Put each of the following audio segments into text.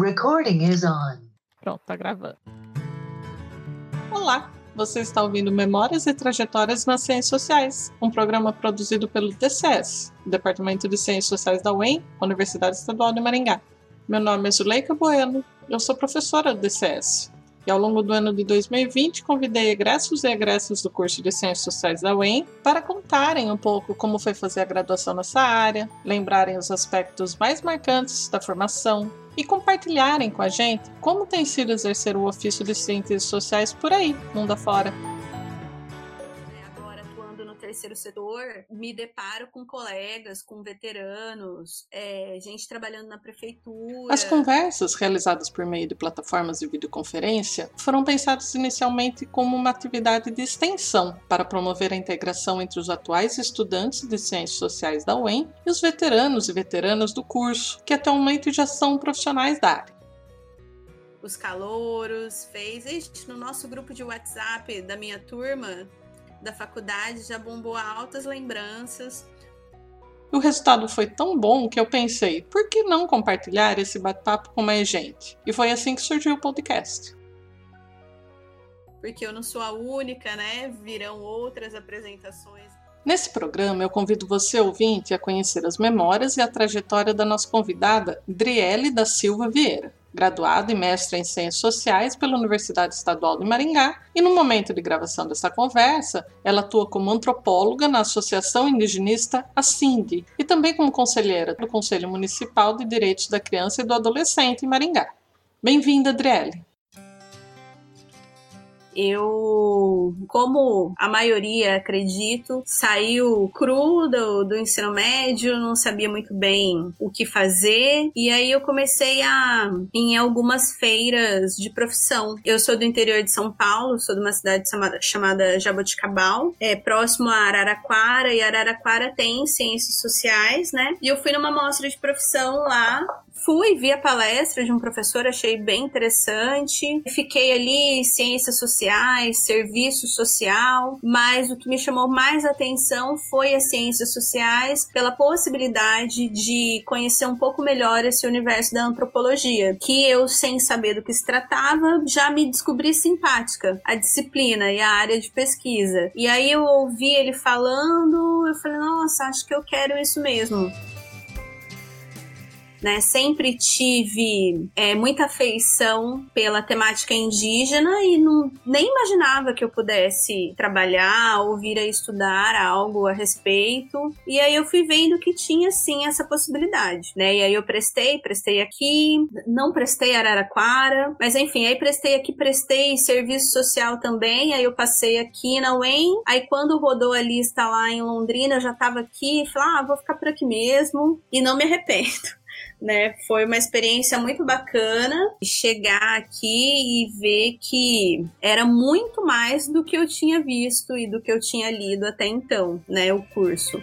Recording is on. Pronto, tá gravando. Olá, você está ouvindo Memórias e Trajetórias nas Ciências Sociais, um programa produzido pelo DCS, Departamento de Ciências Sociais da UEM, Universidade Estadual de Maringá. Meu nome é Zuleika Bueno, eu sou professora do DCS. E ao longo do ano de 2020, convidei egressos e egressas do curso de Ciências Sociais da UEM para contarem um pouco como foi fazer a graduação nessa área, lembrarem os aspectos mais marcantes da formação e compartilharem com a gente como tem sido exercer o ofício de ciências sociais por aí, mundo afora terceiro setor, me deparo com colegas, com veteranos, é, gente trabalhando na prefeitura. As conversas realizadas por meio de plataformas de videoconferência foram pensadas inicialmente como uma atividade de extensão para promover a integração entre os atuais estudantes de ciências sociais da UEM e os veteranos e veteranas do curso, que até o momento já são profissionais da área os calouros, fez. no nosso grupo de WhatsApp da minha turma, da faculdade já bombou altas lembranças. O resultado foi tão bom que eu pensei, por que não compartilhar esse bate-papo com mais gente? E foi assim que surgiu o podcast. Porque eu não sou a única, né? Virão outras apresentações. Nesse programa, eu convido você, ouvinte, a conhecer as memórias e a trajetória da nossa convidada, Driele da Silva Vieira graduada e mestra em Ciências Sociais pela Universidade Estadual de Maringá, e no momento de gravação dessa conversa, ela atua como antropóloga na Associação Indigenista Assindi e também como conselheira do Conselho Municipal de Direitos da Criança e do Adolescente em Maringá. Bem-vinda, Adriele. Eu, como a maioria, acredito, saiu cru do, do ensino médio, não sabia muito bem o que fazer, e aí eu comecei a em algumas feiras de profissão. Eu sou do interior de São Paulo, sou de uma cidade chamada, chamada Jaboticabal, é próximo a Araraquara, e Araraquara tem ciências sociais, né? E eu fui numa mostra de profissão lá fui, vi a palestra de um professor, achei bem interessante. Fiquei ali, ciências sociais, serviço social, mas o que me chamou mais atenção foi as ciências sociais, pela possibilidade de conhecer um pouco melhor esse universo da antropologia, que eu, sem saber do que se tratava, já me descobri simpática, a disciplina e a área de pesquisa. E aí eu ouvi ele falando, eu falei, nossa, acho que eu quero isso mesmo né? Sempre tive é, muita afeição pela temática indígena e não, nem imaginava que eu pudesse trabalhar ou vir a estudar algo a respeito. E aí eu fui vendo que tinha sim essa possibilidade, né? E aí eu prestei, prestei aqui, não prestei Araraquara, mas enfim, aí prestei aqui, prestei serviço social também, aí eu passei aqui na UEM, aí quando rodou a lista lá em Londrina, eu já tava aqui, falei, ah, vou ficar por aqui mesmo, e não me arrependo né? Foi uma experiência muito bacana chegar aqui e ver que era muito mais do que eu tinha visto e do que eu tinha lido até então, né? O curso.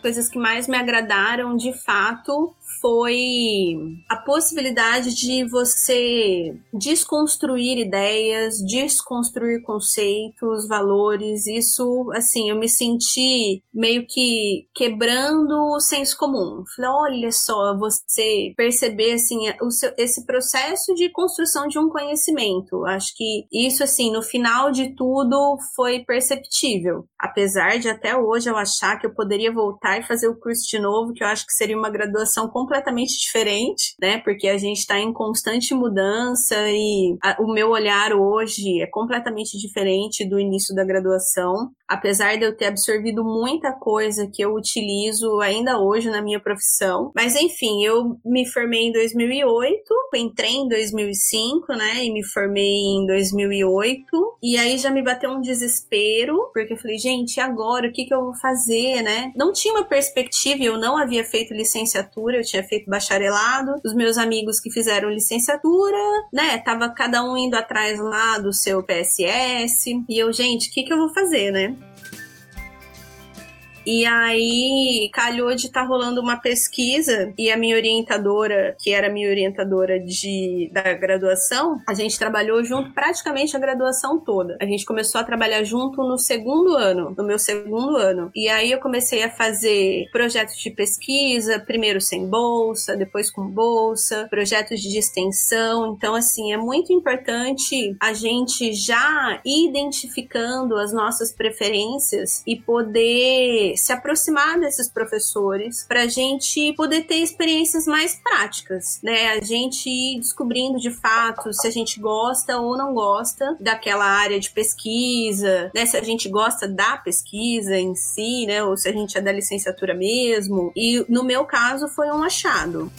Coisas que mais me agradaram de fato foi a possibilidade de você desconstruir ideias, desconstruir conceitos, valores. Isso, assim, eu me senti meio que quebrando o senso comum. Falei, olha só, você perceber, assim, seu, esse processo de construção de um conhecimento. Acho que isso, assim, no final de tudo foi perceptível. Apesar de até hoje eu achar que eu poderia voltar e fazer o curso de novo, que eu acho que seria uma graduação completamente diferente, né? Porque a gente está em constante mudança e a, o meu olhar hoje é completamente diferente do início da graduação apesar de eu ter absorvido muita coisa que eu utilizo ainda hoje na minha profissão. Mas enfim, eu me formei em 2008, entrei em 2005, né, e me formei em 2008. E aí já me bateu um desespero, porque eu falei, gente, agora o que que eu vou fazer, né? Não tinha uma perspectiva, eu não havia feito licenciatura, eu tinha feito bacharelado. Os meus amigos que fizeram licenciatura, né, tava cada um indo atrás lá do seu PSS. E eu, gente, o que que eu vou fazer, né? E aí calhou de estar tá rolando uma pesquisa e a minha orientadora, que era minha orientadora de, da graduação, a gente trabalhou junto praticamente a graduação toda. A gente começou a trabalhar junto no segundo ano, no meu segundo ano. E aí eu comecei a fazer projetos de pesquisa, primeiro sem bolsa, depois com bolsa, projetos de extensão. Então, assim, é muito importante a gente já ir identificando as nossas preferências e poder se aproximar desses professores para a gente poder ter experiências mais práticas, né? A gente ir descobrindo de fato se a gente gosta ou não gosta daquela área de pesquisa, né? Se a gente gosta da pesquisa em si, né? Ou se a gente é da licenciatura mesmo. E no meu caso foi um achado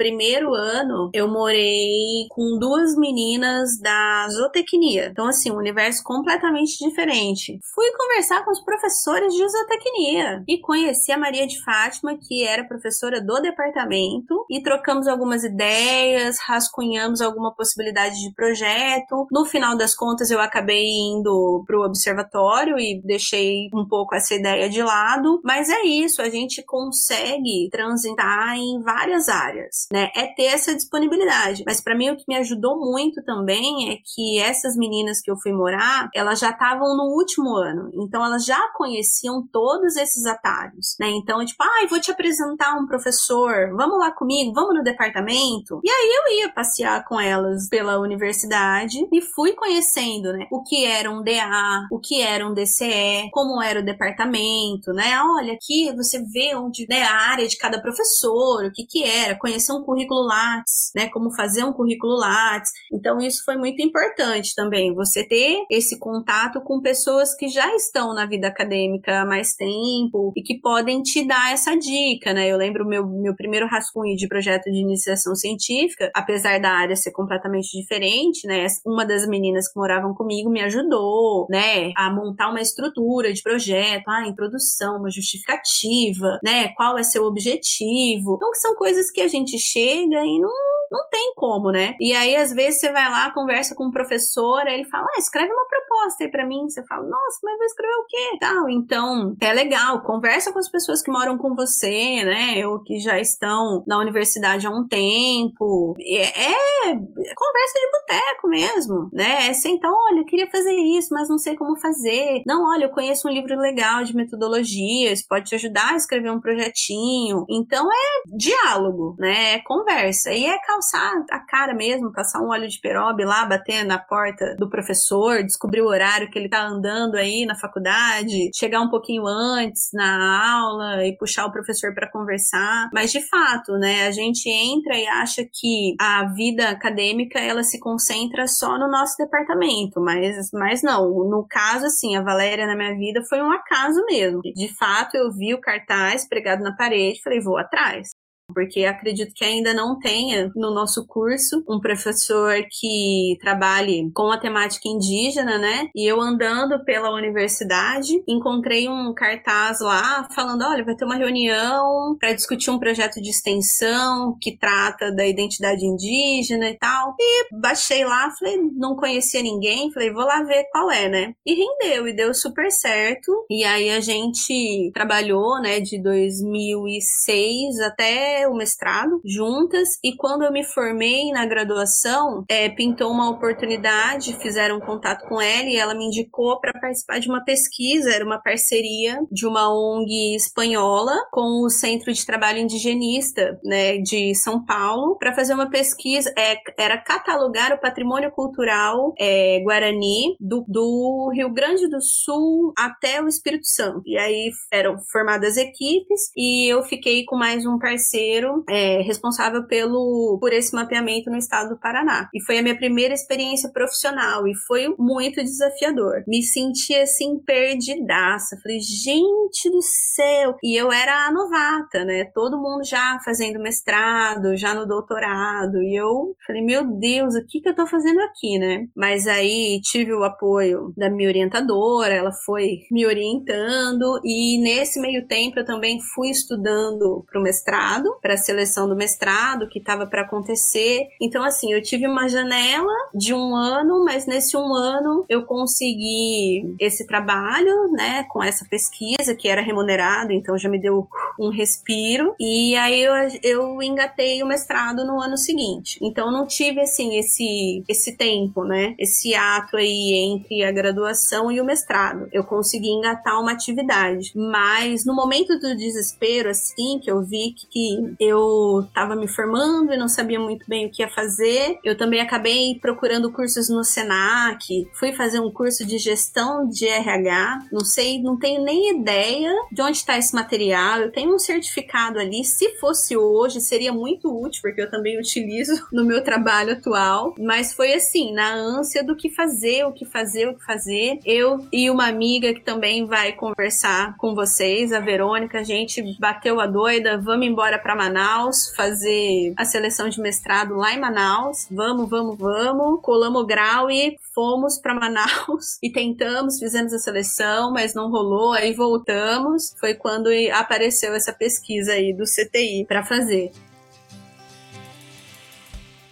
primeiro ano, eu morei com duas meninas da zootecnia. Então, assim, um universo completamente diferente. Fui conversar com os professores de zootecnia e conheci a Maria de Fátima, que era professora do departamento, e trocamos algumas ideias, rascunhamos alguma possibilidade de projeto. No final das contas, eu acabei indo pro observatório e deixei um pouco essa ideia de lado, mas é isso, a gente consegue transitar em várias áreas né? É ter essa disponibilidade. Mas para mim o que me ajudou muito também é que essas meninas que eu fui morar, elas já estavam no último ano, então elas já conheciam todos esses atalhos, né? Então, tipo, ai, ah, vou te apresentar um professor, vamos lá comigo, vamos no departamento. E aí eu ia passear com elas pela universidade e fui conhecendo, né? O que era um DA, o que era um DCE, como era o departamento, né? Olha, aqui você vê onde, né, a área de cada professor, o que que era, conhecer um um currículo Lattes, né? Como fazer um currículo Lattes. Então, isso foi muito importante também, você ter esse contato com pessoas que já estão na vida acadêmica há mais tempo e que podem te dar essa dica, né? Eu lembro meu, meu primeiro rascunho de projeto de iniciação científica, apesar da área ser completamente diferente, né? Uma das meninas que moravam comigo me ajudou, né? A montar uma estrutura de projeto, a introdução, uma justificativa, né? Qual é seu objetivo. Então, são coisas que a gente chega e não não tem como, né? E aí, às vezes, você vai lá, conversa com um professor, aí ele fala, ah, escreve uma proposta aí pra mim. Você fala, nossa, mas vai escrever o quê? Tal. Então, é legal, conversa com as pessoas que moram com você, né? Ou que já estão na universidade há um tempo. É, é conversa de boteco mesmo, né? É sentar, olha, eu queria fazer isso, mas não sei como fazer. Não, olha, eu conheço um livro legal de metodologias, pode te ajudar a escrever um projetinho. Então, é diálogo, né? É conversa. E é calçar a cara mesmo, passar um óleo de perobe lá, bater na porta do professor, descobrir o horário que ele tá andando aí na faculdade, chegar um pouquinho antes na aula e puxar o professor para conversar. Mas de fato, né, a gente entra e acha que a vida acadêmica ela se concentra só no nosso departamento, mas, mas não. No caso, assim, a Valéria na minha vida foi um acaso mesmo. De fato, eu vi o cartaz pregado na parede, falei, vou atrás porque acredito que ainda não tenha no nosso curso um professor que trabalhe com a temática indígena, né? E eu andando pela universidade, encontrei um cartaz lá falando: olha, vai ter uma reunião para discutir um projeto de extensão que trata da identidade indígena e tal. E baixei lá, falei, não conhecia ninguém, falei, vou lá ver qual é, né? E rendeu, e deu super certo. E aí a gente trabalhou, né, de 2006 até o mestrado juntas e quando eu me formei na graduação, é, pintou uma oportunidade, fizeram um contato com ela e ela me indicou para participar de uma pesquisa, era uma parceria de uma ONG espanhola com o Centro de Trabalho Indigenista, né, de São Paulo, para fazer uma pesquisa, é, era catalogar o patrimônio cultural é, guarani do, do Rio Grande do Sul até o Espírito Santo. E aí eram formadas equipes e eu fiquei com mais um parceiro é, responsável pelo, por esse mapeamento no estado do Paraná. E foi a minha primeira experiência profissional e foi muito desafiador. Me senti assim perdidaça. Falei, gente do céu! E eu era a novata, né? Todo mundo já fazendo mestrado, já no doutorado. E eu falei, meu Deus, o que, que eu tô fazendo aqui, né? Mas aí tive o apoio da minha orientadora, ela foi me orientando. E nesse meio tempo eu também fui estudando para o mestrado para a seleção do mestrado que estava para acontecer. Então, assim, eu tive uma janela de um ano, mas nesse um ano eu consegui esse trabalho, né, com essa pesquisa que era remunerado, então já me deu um respiro. E aí eu, eu engatei o mestrado no ano seguinte. Então, não tive, assim, esse, esse tempo, né, esse ato aí entre a graduação e o mestrado. Eu consegui engatar uma atividade, mas no momento do desespero, assim, que eu vi que eu estava me formando e não sabia muito bem o que ia fazer, eu também acabei procurando cursos no Senac, fui fazer um curso de gestão de RH, não sei, não tenho nem ideia de onde está esse material, eu tenho um certificado ali, se fosse hoje seria muito útil, porque eu também utilizo no meu trabalho atual, mas foi assim, na ânsia do que fazer, o que fazer, o que fazer, eu e uma amiga que também vai conversar com vocês, a Verônica, a gente bateu a doida, vamos embora para Manaus fazer a seleção de mestrado lá em Manaus. Vamos, vamos, vamos. Colamos o grau e fomos para Manaus e tentamos, fizemos a seleção, mas não rolou, aí voltamos. Foi quando apareceu essa pesquisa aí do CTI para fazer.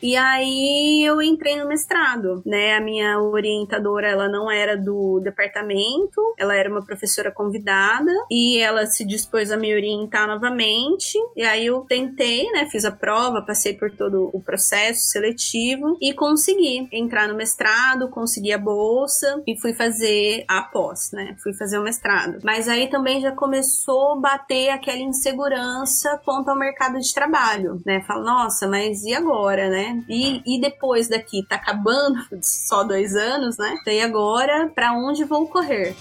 E aí eu entrei no mestrado, né? A minha orientadora, ela não era do departamento, ela era uma professora convidada e ela se dispôs a me orientar novamente. E aí eu tentei, né? Fiz a prova, passei por todo o processo seletivo e consegui entrar no mestrado, consegui a bolsa e fui fazer a pós, né? Fui fazer o mestrado. Mas aí também já começou a bater aquela insegurança quanto ao mercado de trabalho, né? Fala, nossa, mas e agora, né? E, e depois daqui, tá acabando só dois anos, né? E agora, para onde vou correr?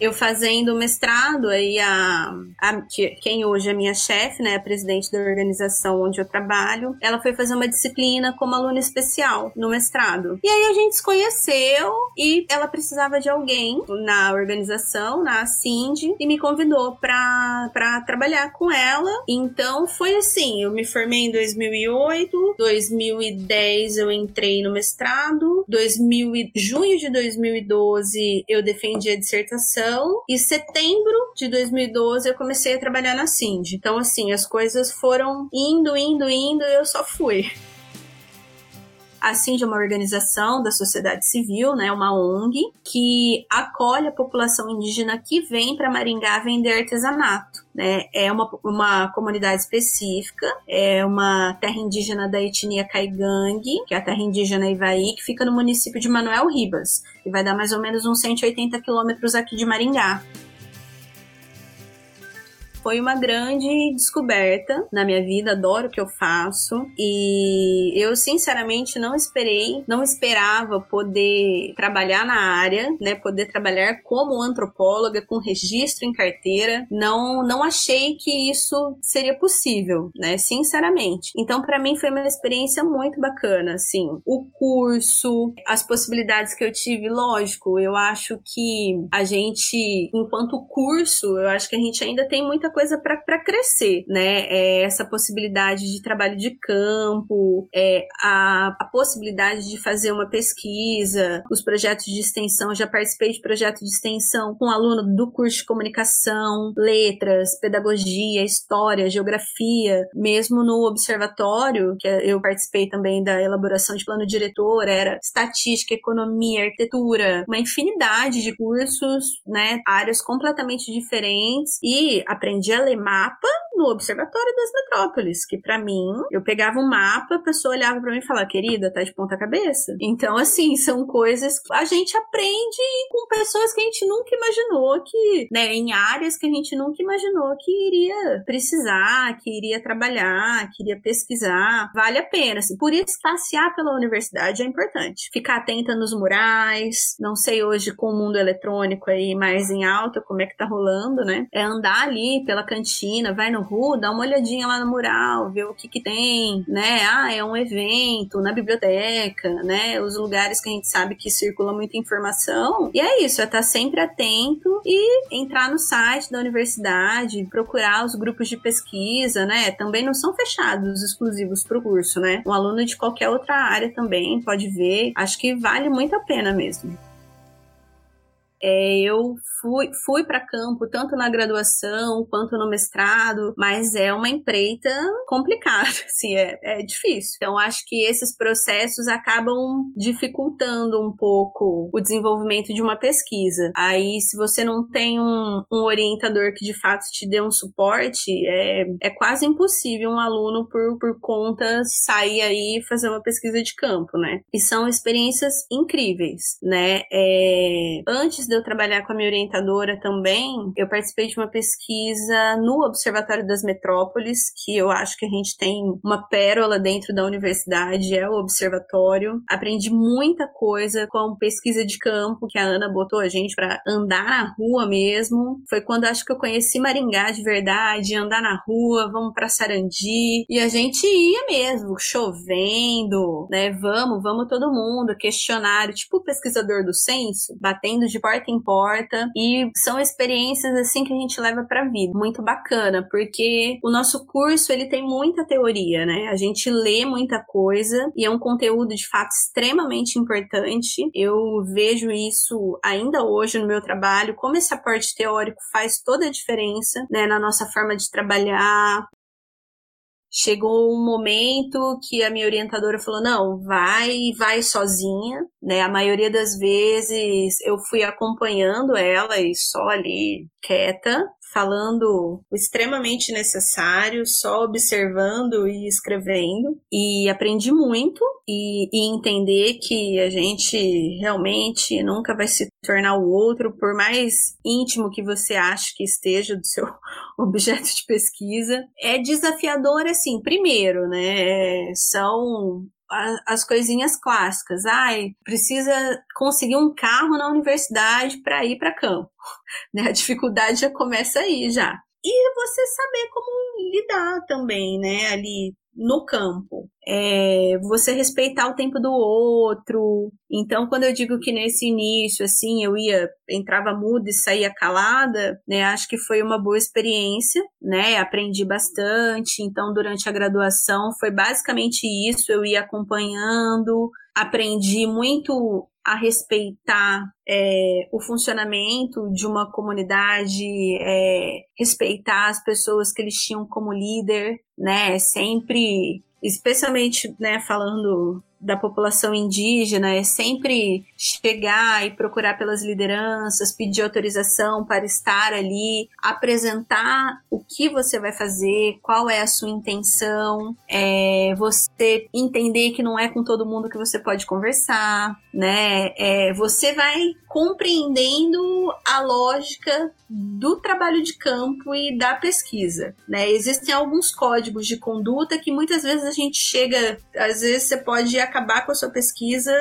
Eu fazendo mestrado, aí a, a, quem hoje é minha chefe, né, a presidente da organização onde eu trabalho, ela foi fazer uma disciplina como aluna especial no mestrado. E aí a gente se conheceu e ela precisava de alguém na organização, na Cindy, e me convidou para trabalhar com ela. Então foi assim, eu me formei em 2008, 2010 eu entrei no mestrado, 2000, junho de 2012 eu defendi a dissertação então, e setembro de 2012 eu comecei a trabalhar na Cindy. Então, assim, as coisas foram indo, indo, indo e eu só fui. A Cindy é uma organização da sociedade civil, né, uma ONG, que acolhe a população indígena que vem para Maringá vender artesanato. Né? É uma, uma comunidade específica, é uma terra indígena da etnia Caigangue, que é a terra indígena Ivaí, que fica no município de Manuel Ribas, e vai dar mais ou menos uns 180 quilômetros aqui de Maringá foi uma grande descoberta na minha vida, adoro o que eu faço e eu sinceramente não esperei, não esperava poder trabalhar na área, né, poder trabalhar como antropóloga com registro em carteira. Não não achei que isso seria possível, né, sinceramente. Então para mim foi uma experiência muito bacana, assim, o curso, as possibilidades que eu tive, lógico, eu acho que a gente enquanto curso, eu acho que a gente ainda tem muita coisa para crescer, né? É essa possibilidade de trabalho de campo, é a, a possibilidade de fazer uma pesquisa, os projetos de extensão. Já participei de projeto de extensão com aluno do curso de comunicação, letras, pedagogia, história, geografia, mesmo no observatório, que eu participei também da elaboração de plano diretor, era estatística, economia, arquitetura, uma infinidade de cursos, né? Áreas completamente diferentes e aprendi a ler mapa no Observatório das Metrópoles, que para mim, eu pegava um mapa, a pessoa olhava para mim e falava, querida, tá de ponta cabeça. Então, assim, são coisas que a gente aprende com pessoas que a gente nunca imaginou que, né, em áreas que a gente nunca imaginou que iria precisar, que iria trabalhar, que iria pesquisar. Vale a pena, assim. Por isso, passear pela universidade é importante. Ficar atenta nos murais, não sei hoje com o mundo eletrônico aí mais em alta, como é que tá rolando, né? É andar ali pela cantina, vai no RU, dá uma olhadinha lá no mural, ver o que que tem, né? Ah, é um evento na biblioteca, né? Os lugares que a gente sabe que circula muita informação. E é isso, é estar sempre atento e entrar no site da universidade, procurar os grupos de pesquisa, né? Também não são fechados exclusivos para o curso, né? Um aluno de qualquer outra área também pode ver. Acho que vale muito a pena mesmo. É, eu fui, fui para campo tanto na graduação quanto no mestrado, mas é uma empreita complicada, assim, é, é difícil. Então, acho que esses processos acabam dificultando um pouco o desenvolvimento de uma pesquisa. Aí, se você não tem um, um orientador que de fato te dê um suporte, é, é quase impossível um aluno, por, por conta, sair aí e fazer uma pesquisa de campo, né? E são experiências incríveis, né? É, antes de eu trabalhar com a minha orientadora também, eu participei de uma pesquisa no Observatório das Metrópoles, que eu acho que a gente tem uma pérola dentro da universidade, é o observatório. Aprendi muita coisa com pesquisa de campo que a Ana botou a gente para andar na rua mesmo. Foi quando acho que eu conheci Maringá de verdade, andar na rua, vamos para Sarandi, e a gente ia mesmo, chovendo, né? Vamos, vamos todo mundo, questionário, tipo pesquisador do censo, batendo de porta em porta, e são experiências assim que a gente leva para vida. Muito bacana, porque o nosso curso ele tem muita teoria, né? A gente lê muita coisa e é um conteúdo de fato extremamente importante. Eu vejo isso ainda hoje no meu trabalho, como esse aporte teórico faz toda a diferença, né, na nossa forma de trabalhar, chegou um momento que a minha orientadora falou: não, vai, vai sozinha, né? A maioria das vezes eu fui acompanhando ela e só ali quieta, falando o extremamente necessário, só observando e escrevendo. E aprendi muito e, e, entender que a gente realmente nunca vai se tornar o outro, por mais íntimo que você ache que esteja do seu objeto de pesquisa. É desafiador, assim, primeiro, né? São as coisinhas clássicas. Ai, precisa conseguir um carro na universidade para ir para campo. Né? A dificuldade já começa aí já. E você saber como lidar também, né? Ali no campo. É, você respeitar o tempo do outro. Então, quando eu digo que nesse início, assim, eu ia, entrava muda e saía calada, né? Acho que foi uma boa experiência, né? Aprendi bastante. Então, durante a graduação, foi basicamente isso. Eu ia acompanhando, aprendi muito a respeitar é, o funcionamento de uma comunidade, é, respeitar as pessoas que eles tinham como líder, né? Sempre, especialmente, né, falando da população indígena é sempre chegar e procurar pelas lideranças, pedir autorização para estar ali, apresentar o que você vai fazer, qual é a sua intenção, é, você entender que não é com todo mundo que você pode conversar, né? É, você vai compreendendo a lógica do trabalho de campo e da pesquisa, né? Existem alguns códigos de conduta que muitas vezes a gente chega, às vezes você pode acabar com a sua pesquisa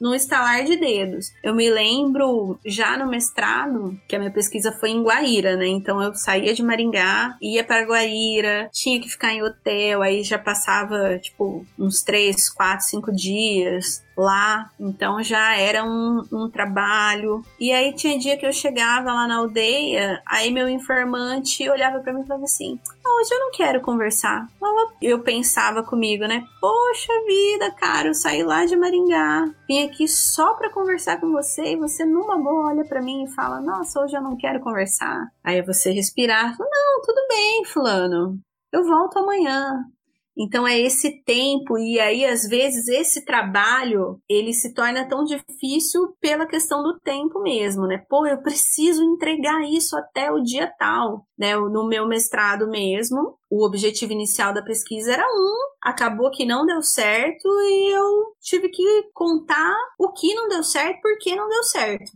num estalar de dedos. Eu me lembro já no mestrado que a minha pesquisa foi em Guaíra, né? Então eu saía de Maringá, ia para Guaíra, tinha que ficar em hotel, aí já passava tipo uns três, quatro, cinco dias lá, então já era um, um, trabalho. E aí tinha dia que eu chegava lá na aldeia, aí meu informante olhava para mim e falava assim: ah, hoje eu não quero conversar. Eu pensava comigo, né? Poxa vida, cara, eu saí lá de Maringá, vim aqui só para conversar com você e você numa boa olha para mim e fala: nossa, hoje eu não quero conversar. Aí você respirar, não, tudo bem, fulano. Eu volto amanhã. Então é esse tempo e aí às vezes esse trabalho ele se torna tão difícil pela questão do tempo mesmo, né? Pô, eu preciso entregar isso até o dia tal, né? No meu mestrado mesmo, o objetivo inicial da pesquisa era um, acabou que não deu certo e eu tive que contar o que não deu certo, por que não deu certo.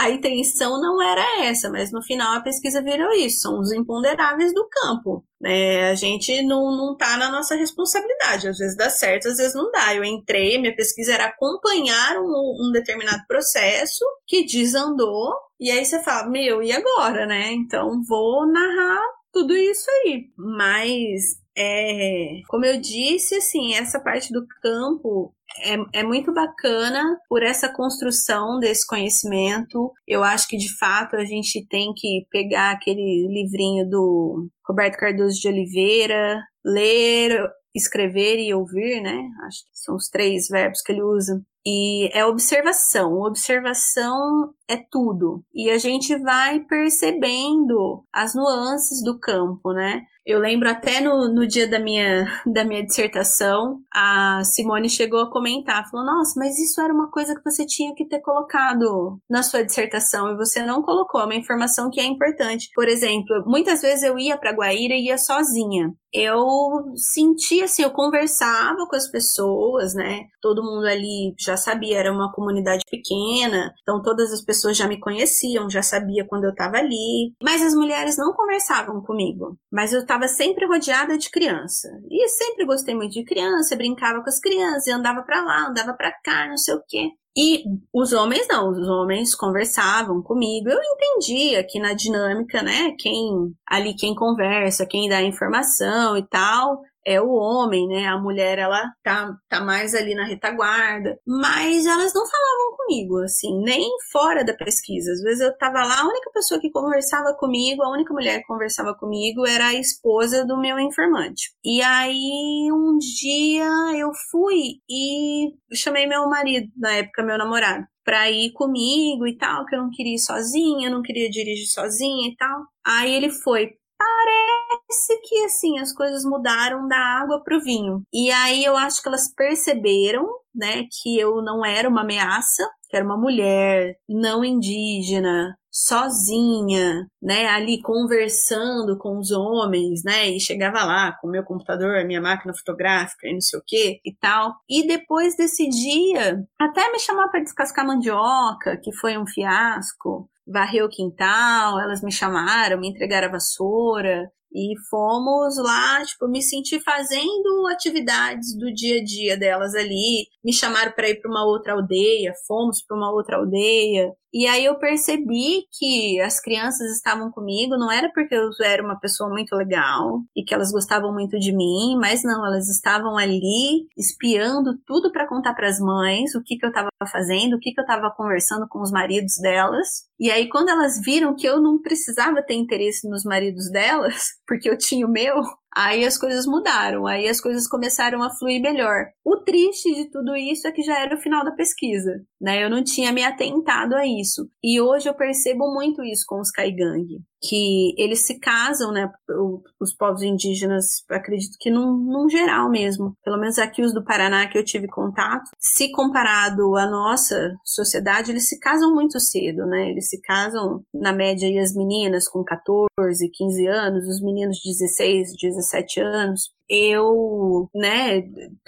A intenção não era essa, mas no final a pesquisa virou isso, são os imponderáveis do campo. Né? A gente não, não tá na nossa responsabilidade, às vezes dá certo, às vezes não dá. Eu entrei, minha pesquisa era acompanhar um, um determinado processo que desandou, e aí você fala, meu, e agora, né? Então vou narrar tudo isso aí. Mas é, como eu disse, assim, essa parte do campo é, é muito bacana por essa construção desse conhecimento. Eu acho que de fato a gente tem que pegar aquele livrinho do Roberto Cardoso de Oliveira, ler, escrever e ouvir, né? Acho que são os três verbos que ele usa. E é observação. Observação é tudo. E a gente vai percebendo as nuances do campo, né? Eu lembro até no, no dia da minha, da minha dissertação, a Simone chegou a comentar, falou, nossa, mas isso era uma coisa que você tinha que ter colocado na sua dissertação e você não colocou, é uma informação que é importante. Por exemplo, muitas vezes eu ia para Guaíra e ia sozinha eu sentia assim, eu conversava com as pessoas, né? Todo mundo ali já sabia, era uma comunidade pequena, então todas as pessoas já me conheciam, já sabia quando eu estava ali. Mas as mulheres não conversavam comigo, mas eu estava sempre rodeada de criança. E sempre gostei muito de criança, brincava com as crianças, andava para lá, andava para cá, não sei o quê. E os homens não, os homens conversavam comigo. Eu entendia que na dinâmica, né, quem ali quem conversa, quem dá informação e tal, é o homem, né? A mulher, ela tá, tá mais ali na retaguarda. Mas elas não falavam comigo, assim, nem fora da pesquisa. Às vezes eu tava lá, a única pessoa que conversava comigo, a única mulher que conversava comigo era a esposa do meu informante. E aí, um dia eu fui e chamei meu marido, na época meu namorado, pra ir comigo e tal, que eu não queria ir sozinha, não queria dirigir sozinha e tal. Aí ele foi parece que assim as coisas mudaram da água para o vinho. E aí eu acho que elas perceberam, né, que eu não era uma ameaça, que era uma mulher não indígena, sozinha, né, ali conversando com os homens, né, e chegava lá com o meu computador, a minha máquina fotográfica e não sei o que e tal. E depois desse dia, até me chamar para descascar mandioca, que foi um fiasco, varrer o quintal, elas me chamaram, me entregaram a vassoura, e fomos lá, tipo, me senti fazendo atividades do dia a dia delas ali. Me chamaram para ir para uma outra aldeia, fomos para uma outra aldeia. E aí eu percebi que as crianças estavam comigo, não era porque eu era uma pessoa muito legal e que elas gostavam muito de mim, mas não, elas estavam ali espiando tudo para contar para as mães o que, que eu estava fazendo, o que, que eu estava conversando com os maridos delas. E aí quando elas viram que eu não precisava ter interesse nos maridos delas, porque eu tinha o meu, Aí as coisas mudaram, aí as coisas começaram a fluir melhor. O triste de tudo isso é que já era o final da pesquisa, né? Eu não tinha me atentado a isso. E hoje eu percebo muito isso com os Kaigang que eles se casam, né? Os povos indígenas, acredito que num, num, geral mesmo, pelo menos aqui os do Paraná que eu tive contato, se comparado à nossa sociedade, eles se casam muito cedo, né? Eles se casam, na média, aí as meninas com 14, 15 anos, os meninos 16, 17 anos eu, né,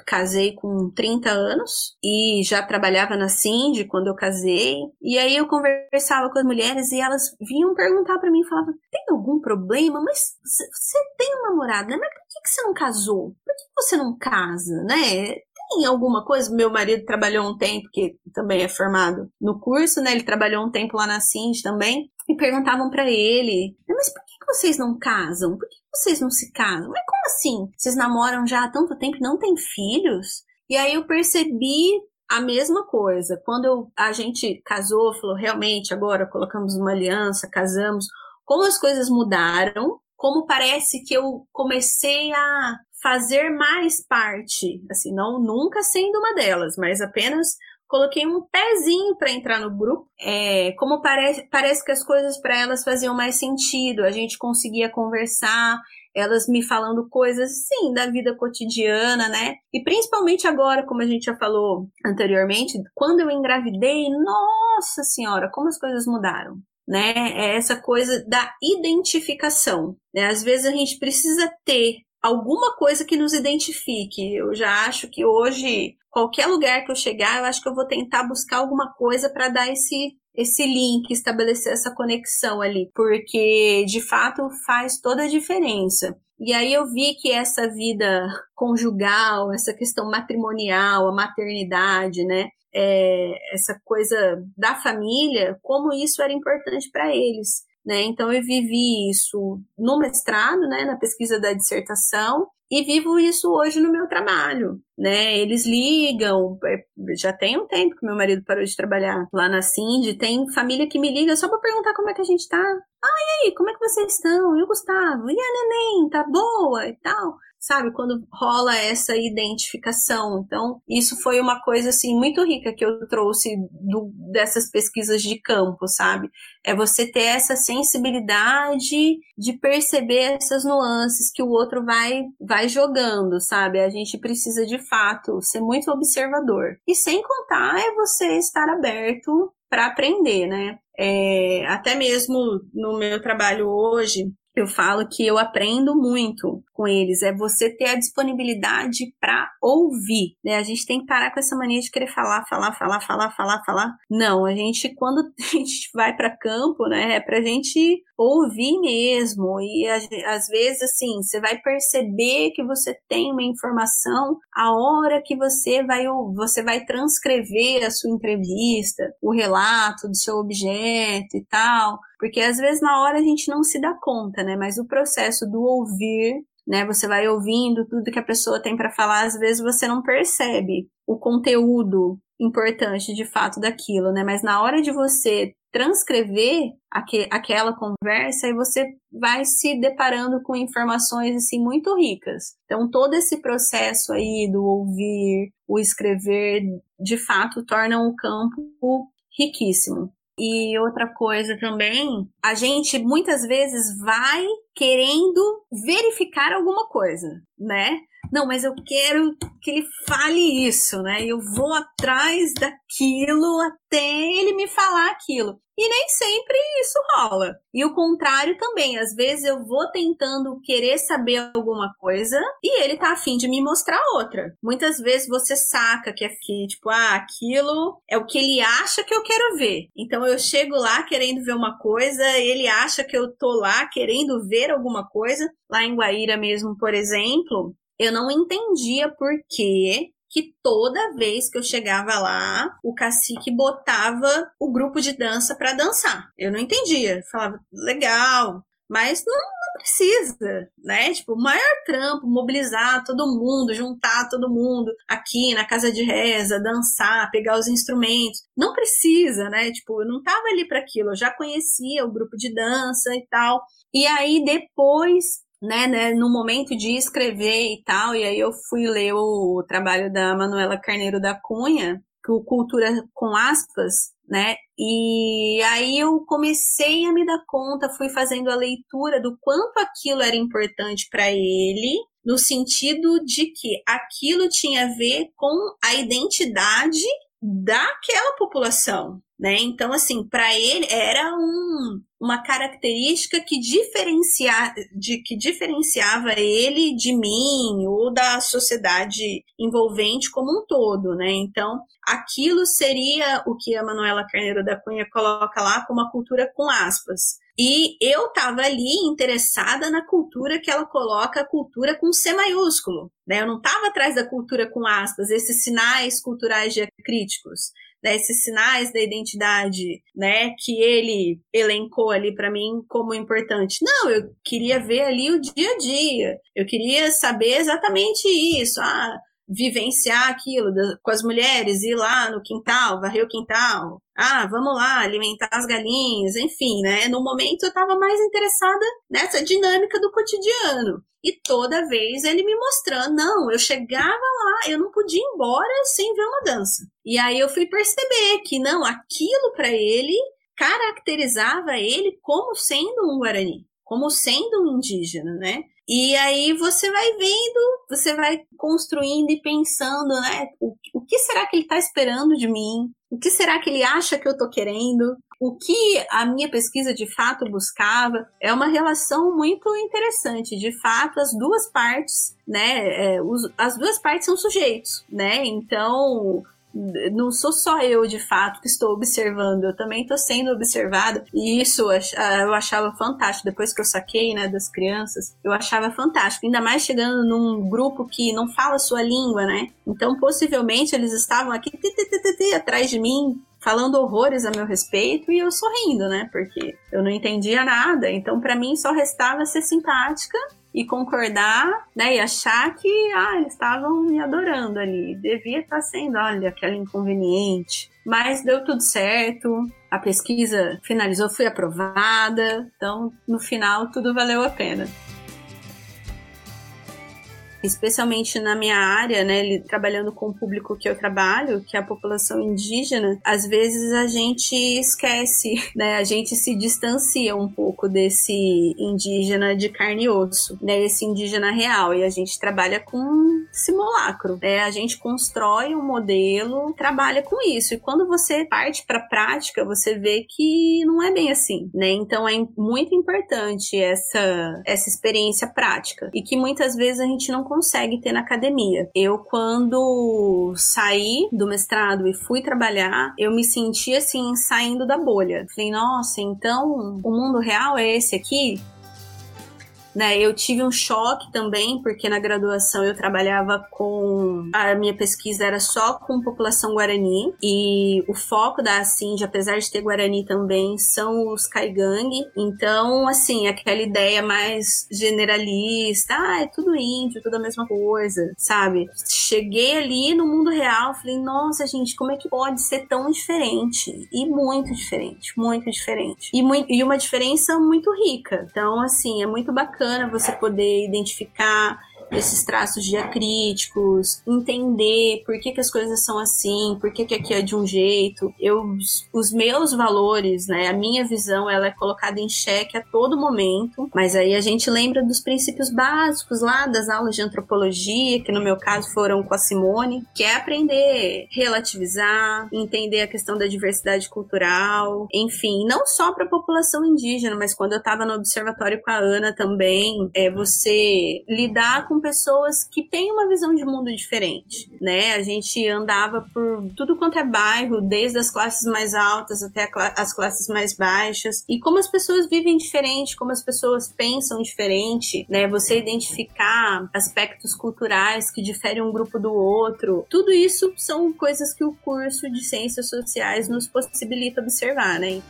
casei com 30 anos e já trabalhava na Cindy quando eu casei. E aí eu conversava com as mulheres e elas vinham perguntar para mim, falavam: "Tem algum problema? Mas você tem um namorado, né? Mas por que, que você não casou? Por que você não casa, né? Tem alguma coisa? Meu marido trabalhou um tempo, que também é formado no curso, né? Ele trabalhou um tempo lá na Cindy também. E perguntavam para ele: Mas por que vocês não casam? Por que vocês não se casam? Mas como assim? Vocês namoram já há tanto tempo e não têm filhos? E aí eu percebi a mesma coisa. Quando eu, a gente casou, falou, realmente, agora colocamos uma aliança, casamos, como as coisas mudaram, como parece que eu comecei a fazer mais parte, assim, não nunca sendo uma delas, mas apenas coloquei um pezinho para entrar no grupo. É, como parece, parece que as coisas para elas faziam mais sentido, a gente conseguia conversar, elas me falando coisas, sim, da vida cotidiana, né? E principalmente agora, como a gente já falou anteriormente, quando eu engravidei, nossa senhora, como as coisas mudaram. Né? É essa coisa da identificação. Né? Às vezes a gente precisa ter alguma coisa que nos identifique. Eu já acho que hoje, qualquer lugar que eu chegar, eu acho que eu vou tentar buscar alguma coisa para dar esse esse link, estabelecer essa conexão ali, porque de fato faz toda a diferença. E aí eu vi que essa vida conjugal, essa questão matrimonial, a maternidade, né, é, essa coisa da família, como isso era importante para eles. Né? Então eu vivi isso no mestrado, né, na pesquisa da dissertação, e vivo isso hoje no meu trabalho, né? Eles ligam, é, já tem um tempo que meu marido parou de trabalhar lá na Cindy, tem família que me liga só para perguntar como é que a gente tá. Ah, e aí, como é que vocês estão? E o Gustavo? E a neném? Tá boa? E tal sabe? Quando rola essa identificação. Então, isso foi uma coisa, assim, muito rica que eu trouxe do, dessas pesquisas de campo, sabe? É você ter essa sensibilidade de perceber essas nuances que o outro vai, vai jogando, sabe? A gente precisa, de fato, ser muito observador. E sem contar, é você estar aberto para aprender, né? É, até mesmo no meu trabalho hoje, eu falo que eu aprendo muito com eles, é você ter a disponibilidade para ouvir, né? A gente tem que parar com essa mania de querer falar, falar, falar, falar, falar, falar. Não, a gente quando a gente vai para campo, né, é pra gente ouvir mesmo e às vezes assim, você vai perceber que você tem uma informação a hora que você vai você vai transcrever a sua entrevista, o relato do seu objeto e tal, porque às vezes na hora a gente não se dá conta, né? Mas o processo do ouvir né? Você vai ouvindo tudo que a pessoa tem para falar, às vezes você não percebe o conteúdo importante de fato daquilo, né? Mas na hora de você transcrever aqu aquela conversa, aí você vai se deparando com informações assim muito ricas. Então todo esse processo aí do ouvir, o escrever, de fato torna o campo riquíssimo. E outra coisa também, a gente muitas vezes vai querendo verificar alguma coisa, né? Não, mas eu quero que ele fale isso, né? Eu vou atrás daquilo até ele me falar aquilo. E nem sempre isso rola. E o contrário também. Às vezes eu vou tentando querer saber alguma coisa e ele tá afim de me mostrar outra. Muitas vezes você saca que é que, tipo, ah, aquilo é o que ele acha que eu quero ver. Então eu chego lá querendo ver uma coisa, ele acha que eu tô lá querendo ver alguma coisa. Lá em Guaíra mesmo, por exemplo, eu não entendia por que que toda vez que eu chegava lá, o cacique botava o grupo de dança para dançar. Eu não entendia. Eu falava, legal, mas não, não, precisa, né? Tipo, o maior trampo, mobilizar todo mundo, juntar todo mundo aqui na casa de reza, dançar, pegar os instrumentos. Não precisa, né? Tipo, eu não tava ali para aquilo, eu já conhecia o grupo de dança e tal. E aí depois né, né, no momento de escrever e tal, e aí eu fui ler o trabalho da Manuela Carneiro da Cunha, que o Cultura com aspas, né? E aí eu comecei a me dar conta, fui fazendo a leitura do quanto aquilo era importante para ele, no sentido de que aquilo tinha a ver com a identidade daquela população, né? Então, assim, para ele era um, uma característica que, diferencia, de, que diferenciava ele de mim ou da sociedade envolvente como um todo, né? Então, aquilo seria o que a Manuela Carneiro da Cunha coloca lá como a cultura com aspas. E eu estava ali interessada na cultura que ela coloca a cultura com C maiúsculo. Né? Eu não estava atrás da cultura com aspas, esses sinais culturais diacríticos né, esses sinais da identidade, né, que ele elencou ali para mim como importante. Não, eu queria ver ali o dia a dia. Eu queria saber exatamente isso. Ah, vivenciar aquilo com as mulheres, ir lá no quintal, varrer o quintal. Ah, vamos lá, alimentar as galinhas, enfim, né? No momento eu estava mais interessada nessa dinâmica do cotidiano. E toda vez ele me mostrando, não, eu chegava lá, eu não podia ir embora sem ver uma dança. E aí eu fui perceber que não, aquilo para ele caracterizava ele como sendo um guarani, como sendo um indígena, né? E aí você vai vendo, você vai construindo e pensando, né? O, o que será que ele está esperando de mim? O que será que ele acha que eu estou querendo? O que a minha pesquisa de fato buscava é uma relação muito interessante. De fato, as duas partes, né? É, os, as duas partes são sujeitos, né? Então, não sou só eu de fato que estou observando, eu também estou sendo observada e isso eu achava fantástico. Depois que eu saquei, né, das crianças, eu achava fantástico. Ainda mais chegando num grupo que não fala a sua língua, né? Então, possivelmente eles estavam aqui atrás de mim, falando horrores a meu respeito e eu sorrindo, né? Porque eu não entendia nada. Então, para mim, só restava ser simpática e concordar, né? E achar que ah, eles estavam me adorando ali. Devia estar sendo, olha, aquela inconveniente. Mas deu tudo certo, a pesquisa finalizou, fui aprovada, então no final tudo valeu a pena especialmente na minha área, né, trabalhando com o público que eu trabalho, que é a população indígena, às vezes a gente esquece, né, a gente se distancia um pouco desse indígena de carne e osso, né, esse indígena real, e a gente trabalha com simulacro, né, a gente constrói um modelo, trabalha com isso, e quando você parte para a prática, você vê que não é bem assim, né, então é muito importante essa, essa experiência prática, e que muitas vezes a gente não consegue ter na academia. Eu, quando saí do mestrado e fui trabalhar, eu me senti assim, saindo da bolha. Falei, nossa, então o mundo real é esse aqui? Né, eu tive um choque também, porque na graduação eu trabalhava com. A minha pesquisa era só com população guarani, e o foco da Ascend, apesar de ter guarani também, são os caigangue. Então, assim, aquela ideia mais generalista, ah, é tudo índio, tudo a mesma coisa, sabe? Cheguei ali no mundo real, falei, nossa, gente, como é que pode ser tão diferente? E muito diferente, muito diferente. E, e uma diferença muito rica. Então, assim, é muito bacana bacana você poder identificar esses traços diacríticos, entender por que, que as coisas são assim, por que, que aqui é de um jeito. Eu, os meus valores, né, a minha visão, ela é colocada em xeque a todo momento, mas aí a gente lembra dos princípios básicos lá das aulas de antropologia, que no meu caso foram com a Simone, que é aprender relativizar, entender a questão da diversidade cultural, enfim, não só para a população indígena, mas quando eu estava no observatório com a Ana também, é você lidar com pessoas que têm uma visão de mundo diferente, né? A gente andava por tudo quanto é bairro, desde as classes mais altas até as classes mais baixas, e como as pessoas vivem diferente, como as pessoas pensam diferente, né? Você identificar aspectos culturais que diferem um grupo do outro, tudo isso são coisas que o curso de Ciências Sociais nos possibilita observar, né?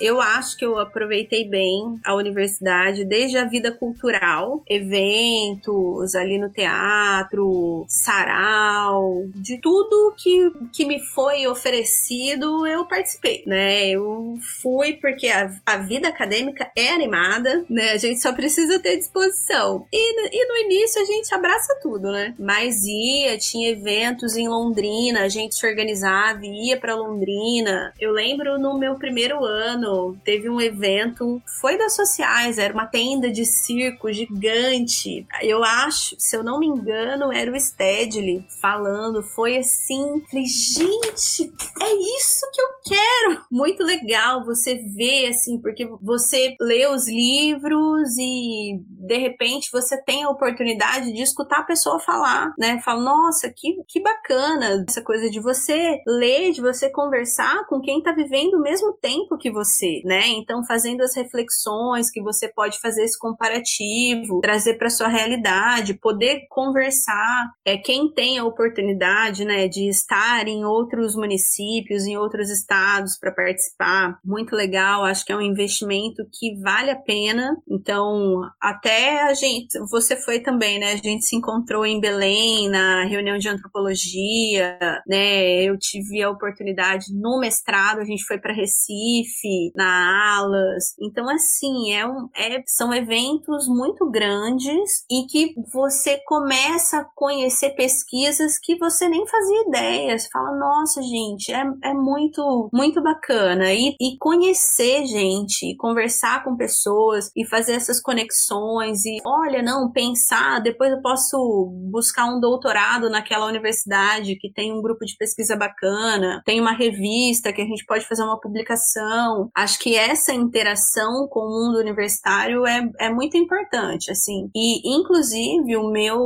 Eu acho que eu aproveitei bem a universidade, desde a vida cultural, eventos ali no teatro, sarau, de tudo que, que me foi oferecido, eu participei, né? Eu fui porque a, a vida acadêmica é animada, né? A gente só precisa ter disposição. E, e no início a gente abraça tudo, né? Mas ia, tinha eventos em Londrina, a gente se organizava, ia para Londrina. Eu lembro no meu primeiro ano, ano teve um evento, foi das sociais, era uma tenda de circo gigante. Eu acho, se eu não me engano, era o Stedley falando. Foi assim, falei, gente, é isso que eu quero. Muito legal você ver assim, porque você lê os livros e de repente você tem a oportunidade de escutar a pessoa falar, né? Fala, nossa, que, que bacana essa coisa de você ler, de você conversar com quem tá vivendo o mesmo tempo que você você, né? Então, fazendo as reflexões que você pode fazer esse comparativo, trazer para sua realidade, poder conversar. É quem tem a oportunidade, né, de estar em outros municípios, em outros estados para participar, muito legal. Acho que é um investimento que vale a pena. Então, até a gente, você foi também, né? A gente se encontrou em Belém na reunião de antropologia, né? Eu tive a oportunidade no mestrado, a gente foi para Recife, na Alas. Então, assim, é um, é, são eventos muito grandes e que você começa a conhecer pesquisas que você nem fazia ideia. Você fala, nossa, gente, é, é muito, muito bacana. E, e conhecer gente, conversar com pessoas e fazer essas conexões e, olha, não, pensar, depois eu posso buscar um doutorado naquela universidade que tem um grupo de pesquisa bacana, tem uma revista que a gente pode fazer uma publicação acho que essa interação com o mundo universitário é, é muito importante, assim. E, inclusive, o meu,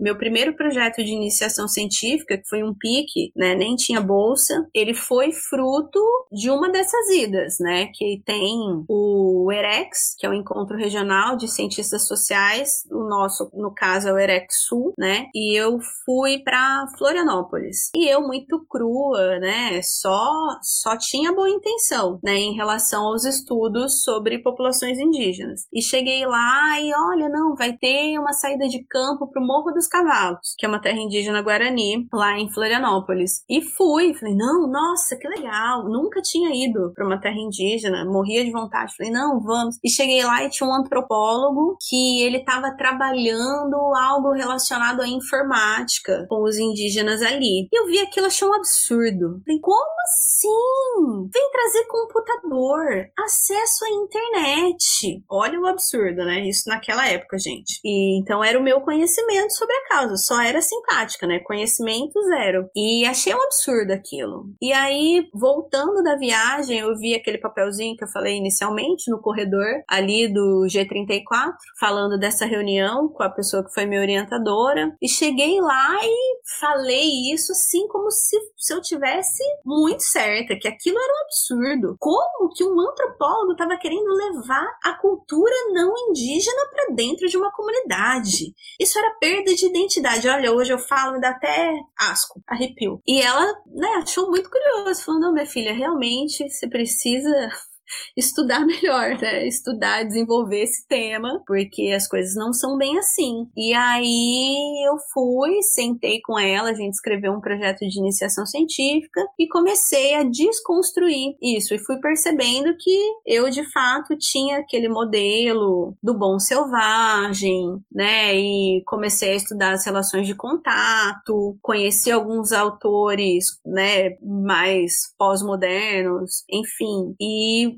meu primeiro projeto de iniciação científica, que foi um PIC, né, nem tinha bolsa, ele foi fruto fruto de uma dessas idas, né? Que tem o EREX, que é o Encontro Regional de Cientistas Sociais, o nosso, no caso, é o EREX Sul, né? E eu fui para Florianópolis. E eu, muito crua, né? Só, só tinha boa intenção, né? Em relação aos estudos sobre populações indígenas. E cheguei lá e, olha, não, vai ter uma saída de campo pro Morro dos Cavalos, que é uma terra indígena guarani, lá em Florianópolis. E fui, falei, não, nossa, que legal, nunca tinha ido para uma terra indígena, morria de vontade, falei, não, vamos. E cheguei lá e tinha um antropólogo que ele estava trabalhando algo relacionado à informática com os indígenas ali. E eu vi aquilo, achei um absurdo. Falei, como assim? Vem trazer computador, acesso à internet. Olha o absurdo, né? Isso naquela época, gente. E então era o meu conhecimento sobre a causa, só era simpática, né? Conhecimento zero. E achei um absurdo aquilo. E aí, voltando da viagem, eu vi aquele papelzinho que eu falei inicialmente no corredor ali do G34, falando dessa reunião com a pessoa que foi minha orientadora. E cheguei lá e falei isso assim como se, se eu tivesse muito certa, que aquilo era um absurdo. Como que um antropólogo estava querendo levar a cultura não indígena para dentro de uma comunidade? Isso era perda de identidade. Olha, hoje eu falo e dá até asco, arrepio. E ela, né, achou muito curioso, falando, não, minha filha, realmente você precisa estudar melhor, né? Estudar, desenvolver esse tema, porque as coisas não são bem assim. E aí eu fui, sentei com ela, a gente escreveu um projeto de iniciação científica e comecei a desconstruir isso. E fui percebendo que eu, de fato, tinha aquele modelo do bom selvagem, né? E comecei a estudar as relações de contato, conheci alguns autores, né, mais pós-modernos, enfim. E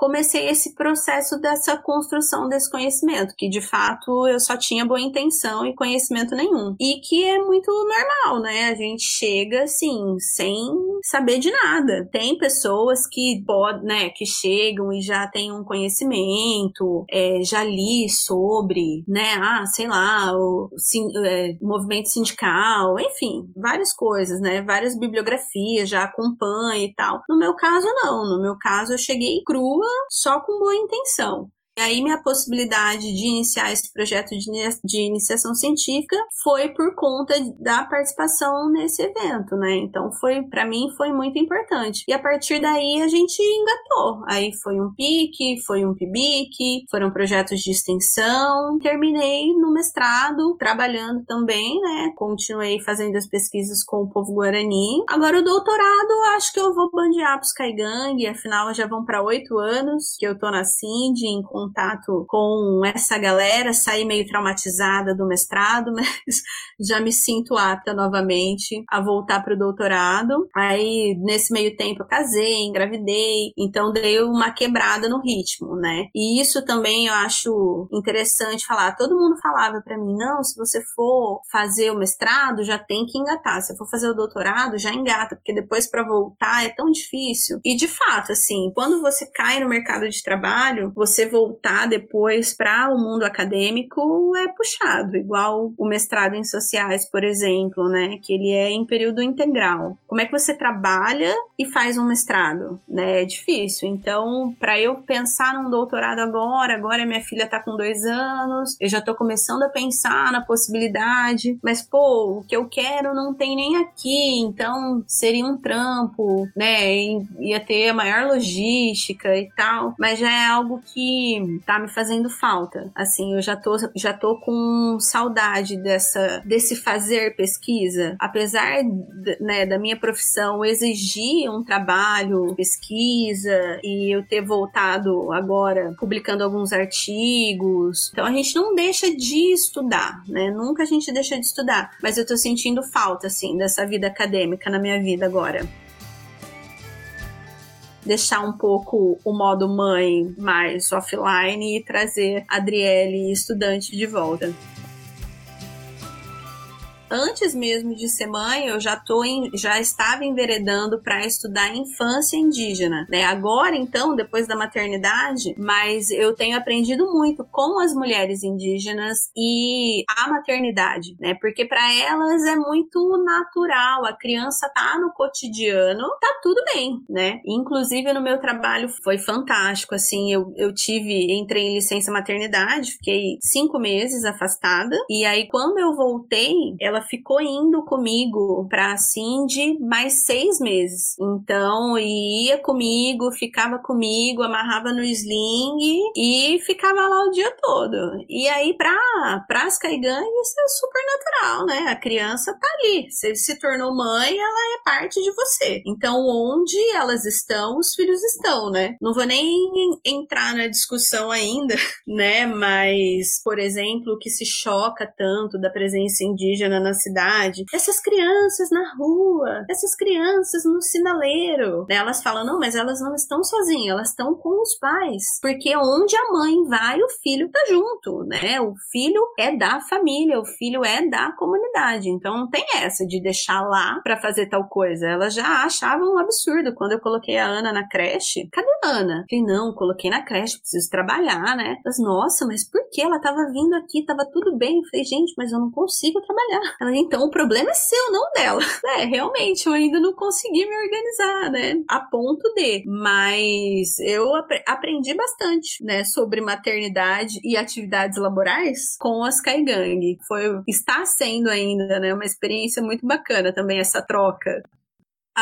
comecei esse processo dessa construção desse conhecimento, que de fato eu só tinha boa intenção e conhecimento nenhum. E que é muito normal, né? A gente chega assim, sem saber de nada. Tem pessoas que podem, né, que chegam e já têm um conhecimento, é, já li sobre, né, ah, sei lá, o sim, é, movimento sindical, enfim, várias coisas, né? Várias bibliografias, já acompanha e tal. No meu caso, não. No meu caso, eu cheguei crua só com boa intenção. E aí minha possibilidade de iniciar esse projeto de, de iniciação científica foi por conta da participação nesse evento, né? Então foi para mim foi muito importante. E a partir daí a gente engatou. Aí foi um PIC, foi um PIBIC, foram projetos de extensão. Terminei no mestrado trabalhando também, né? Continuei fazendo as pesquisas com o povo guarani. Agora o doutorado acho que eu vou bandear pros Kaigang, afinal já vão para oito anos que eu tô na CIND, em contato com essa galera, saí meio traumatizada do mestrado, mas já me sinto apta novamente a voltar para o doutorado. Aí, nesse meio tempo, eu casei, engravidei, então dei uma quebrada no ritmo, né? E isso também eu acho interessante falar. Todo mundo falava para mim: não, se você for fazer o mestrado, já tem que engatar. Se for fazer o doutorado, já engata, porque depois para voltar é tão difícil. E de fato, assim, quando você cai no mercado de trabalho, você voltar voltar depois para o mundo acadêmico é puxado, igual o mestrado em sociais, por exemplo, né, que ele é em período integral. Como é que você trabalha e faz um mestrado, né? É difícil. Então, para eu pensar num doutorado agora, agora minha filha está com dois anos, eu já estou começando a pensar na possibilidade, mas pô, o que eu quero não tem nem aqui, então seria um trampo, né? Ia ter a maior logística e tal, mas já é algo que tá me fazendo falta. Assim, eu já tô, já tô com saudade dessa, desse fazer pesquisa. Apesar né, da minha profissão exigir um trabalho, pesquisa, e eu ter voltado agora publicando alguns artigos. Então a gente não deixa de estudar, né? Nunca a gente deixa de estudar. Mas eu tô sentindo falta, assim, dessa vida acadêmica na minha vida agora deixar um pouco o modo mãe mais offline e trazer a Adriele estudante de volta. Antes mesmo de ser mãe, eu já tô em, já estava enveredando para estudar infância indígena, né? Agora, então, depois da maternidade, mas eu tenho aprendido muito com as mulheres indígenas e a maternidade, né? Porque para elas é muito natural, a criança tá no cotidiano, tá tudo bem, né? Inclusive no meu trabalho foi fantástico, assim, eu, eu tive, entrei em licença maternidade, fiquei cinco meses afastada, e aí quando eu voltei, ela ficou indo comigo pra Cindy mais seis meses. Então, ia comigo, ficava comigo, amarrava no sling e ficava lá o dia todo. E aí, pra, pra as caigangues, isso é super natural, né? A criança tá ali. Você se tornou mãe, ela é parte de você. Então, onde elas estão, os filhos estão, né? Não vou nem entrar na discussão ainda, né? Mas, por exemplo, o que se choca tanto da presença indígena na cidade, essas crianças na rua, essas crianças no sinaleiro, né? Elas falam, não, mas elas não estão sozinhas, elas estão com os pais, porque onde a mãe vai, o filho tá junto, né? O filho é da família, o filho é da comunidade, então não tem essa de deixar lá para fazer tal coisa. Elas já achavam um absurdo quando eu coloquei a Ana na creche. Cadê a Ana? Falei, não, coloquei na creche, preciso trabalhar, né? Mas, nossa, mas por que? Ela tava vindo aqui, tava tudo bem. falei, gente, mas eu não consigo trabalhar. Ela, então o problema é seu, não dela. É, realmente, eu ainda não consegui me organizar, né? A ponto de. Mas eu ap aprendi bastante, né, sobre maternidade e atividades laborais com as Kaigang. Foi, está sendo ainda, né, uma experiência muito bacana também essa troca.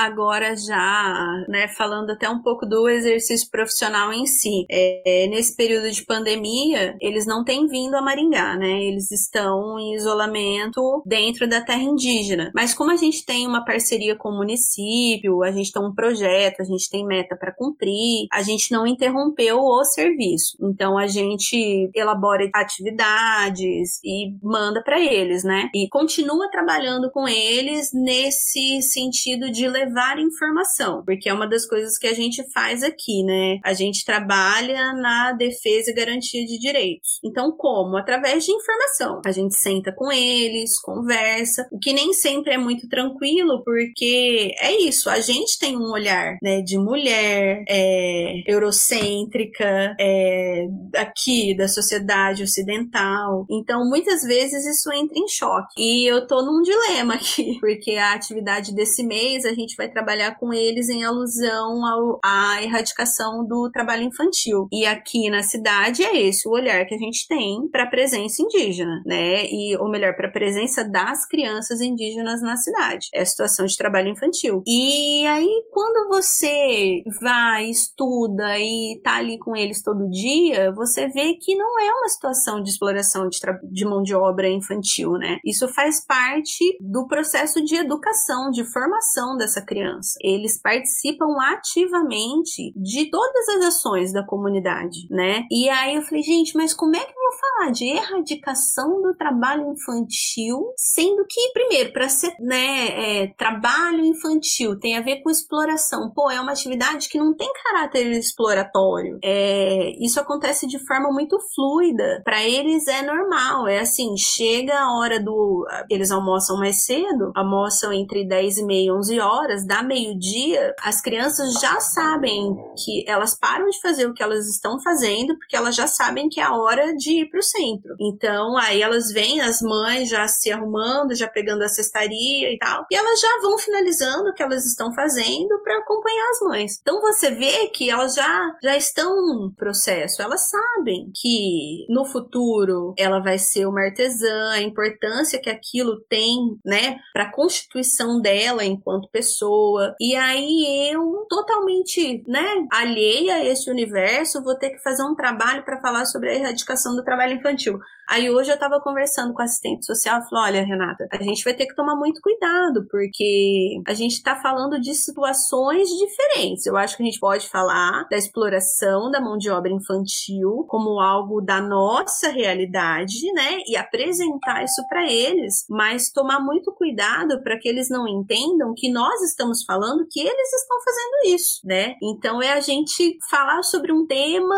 Agora já, né, falando até um pouco do exercício profissional em si, é, nesse período de pandemia, eles não têm vindo a Maringá, né? Eles estão em isolamento dentro da terra indígena. Mas como a gente tem uma parceria com o município, a gente tem um projeto, a gente tem meta para cumprir, a gente não interrompeu o serviço. Então a gente elabora atividades e manda para eles, né? E continua trabalhando com eles nesse sentido de levar informação, porque é uma das coisas que a gente faz aqui, né? A gente trabalha na defesa e garantia de direitos. Então, como? Através de informação. A gente senta com eles, conversa, o que nem sempre é muito tranquilo, porque é isso, a gente tem um olhar, né, de mulher, é, eurocêntrica, é, aqui da sociedade ocidental. Então, muitas vezes isso entra em choque. E eu tô num dilema aqui, porque a atividade desse mês a gente vai trabalhar com eles em alusão ao, à erradicação do trabalho infantil. E aqui na cidade é esse o olhar que a gente tem para a presença indígena, né? E, ou melhor, para a presença das crianças indígenas na cidade. É a situação de trabalho infantil. E aí, quando você vai, estuda e tá ali com eles todo dia, você vê que não é uma situação de exploração de, de mão de obra infantil, né? Isso faz parte do processo de educação, de formação dessa essa criança. Eles participam ativamente de todas as ações da comunidade, né? E aí eu falei, gente, mas como é que eu vou falar de erradicação do trabalho infantil, sendo que, primeiro, para ser, né, é, trabalho infantil tem a ver com exploração. Pô, é uma atividade que não tem caráter exploratório. É, isso acontece de forma muito fluida. Para eles é normal, é assim, chega a hora do. Eles almoçam mais cedo, almoçam entre 10 e meia e 11 horas horas, da meio-dia, as crianças já sabem que elas param de fazer o que elas estão fazendo, porque elas já sabem que é a hora de ir para o centro. Então, aí elas vêm, as mães já se arrumando, já pegando a cestaria e tal, e elas já vão finalizando o que elas estão fazendo para acompanhar as mães. Então, você vê que elas já, já estão no processo, elas sabem que no futuro ela vai ser uma artesã, a importância que aquilo tem, né, para a constituição dela enquanto pessoa pessoa. E aí eu, totalmente, né, alheia a esse universo, vou ter que fazer um trabalho para falar sobre a erradicação do trabalho infantil. Aí hoje eu estava conversando com a assistente social falou: olha, Renata, a gente vai ter que tomar muito cuidado, porque a gente está falando de situações diferentes. Eu acho que a gente pode falar da exploração da mão de obra infantil como algo da nossa realidade, né? E apresentar isso para eles, mas tomar muito cuidado para que eles não entendam que nós estamos falando que eles estão fazendo isso, né? Então é a gente falar sobre um tema,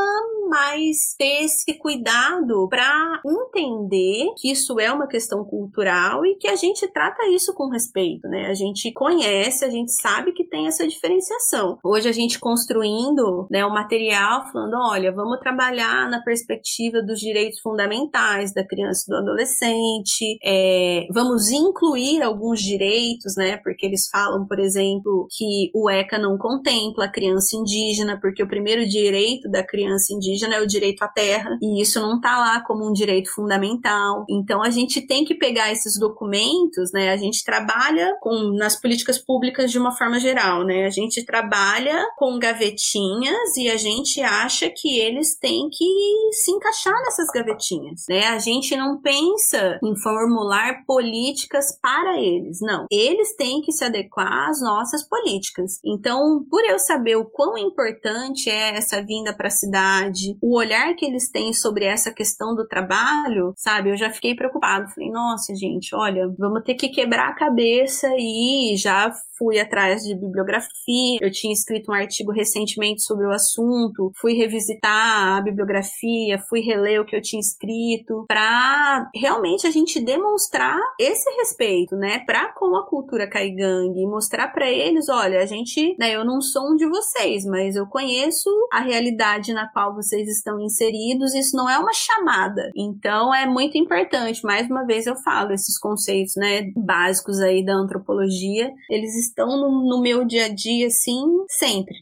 mas ter esse cuidado para entender que isso é uma questão cultural e que a gente trata isso com respeito, né? A gente conhece, a gente sabe que tem essa diferenciação. Hoje a gente construindo né, o material falando, olha, vamos trabalhar na perspectiva dos direitos fundamentais da criança e do adolescente, é, vamos incluir alguns direitos, né? Porque eles falam, por exemplo, que o ECA não contempla a criança indígena, porque o primeiro direito da criança indígena é o direito à terra, e isso não está lá como um direito fundamental. Então a gente tem que pegar esses documentos, né? A gente trabalha com nas políticas públicas de uma forma geral, né? A gente trabalha com gavetinhas e a gente acha que eles têm que se encaixar nessas gavetinhas, né? A gente não pensa em formular políticas para eles, não. Eles têm que se adequar às nossas políticas. Então, por eu saber o quão importante é essa vinda para a cidade, o olhar que eles têm sobre essa questão do trabalho, sabe? Eu já fiquei preocupado. Falei, nossa, gente, olha, vamos ter que quebrar a cabeça e já fui atrás de bibliografia. Eu tinha escrito um artigo recentemente sobre o assunto, fui revisitar a bibliografia, fui reler o que eu tinha escrito, para realmente a gente demonstrar esse respeito, né, para com a cultura caigangue mostrar para eles, olha, a gente, né, eu não sou um de vocês, mas eu conheço a realidade na qual vocês estão inseridos, isso não é uma chamada. Então é muito importante, mais uma vez eu falo, esses conceitos, né, básicos aí da antropologia, eles estão no, no meu dia a dia, assim, sempre.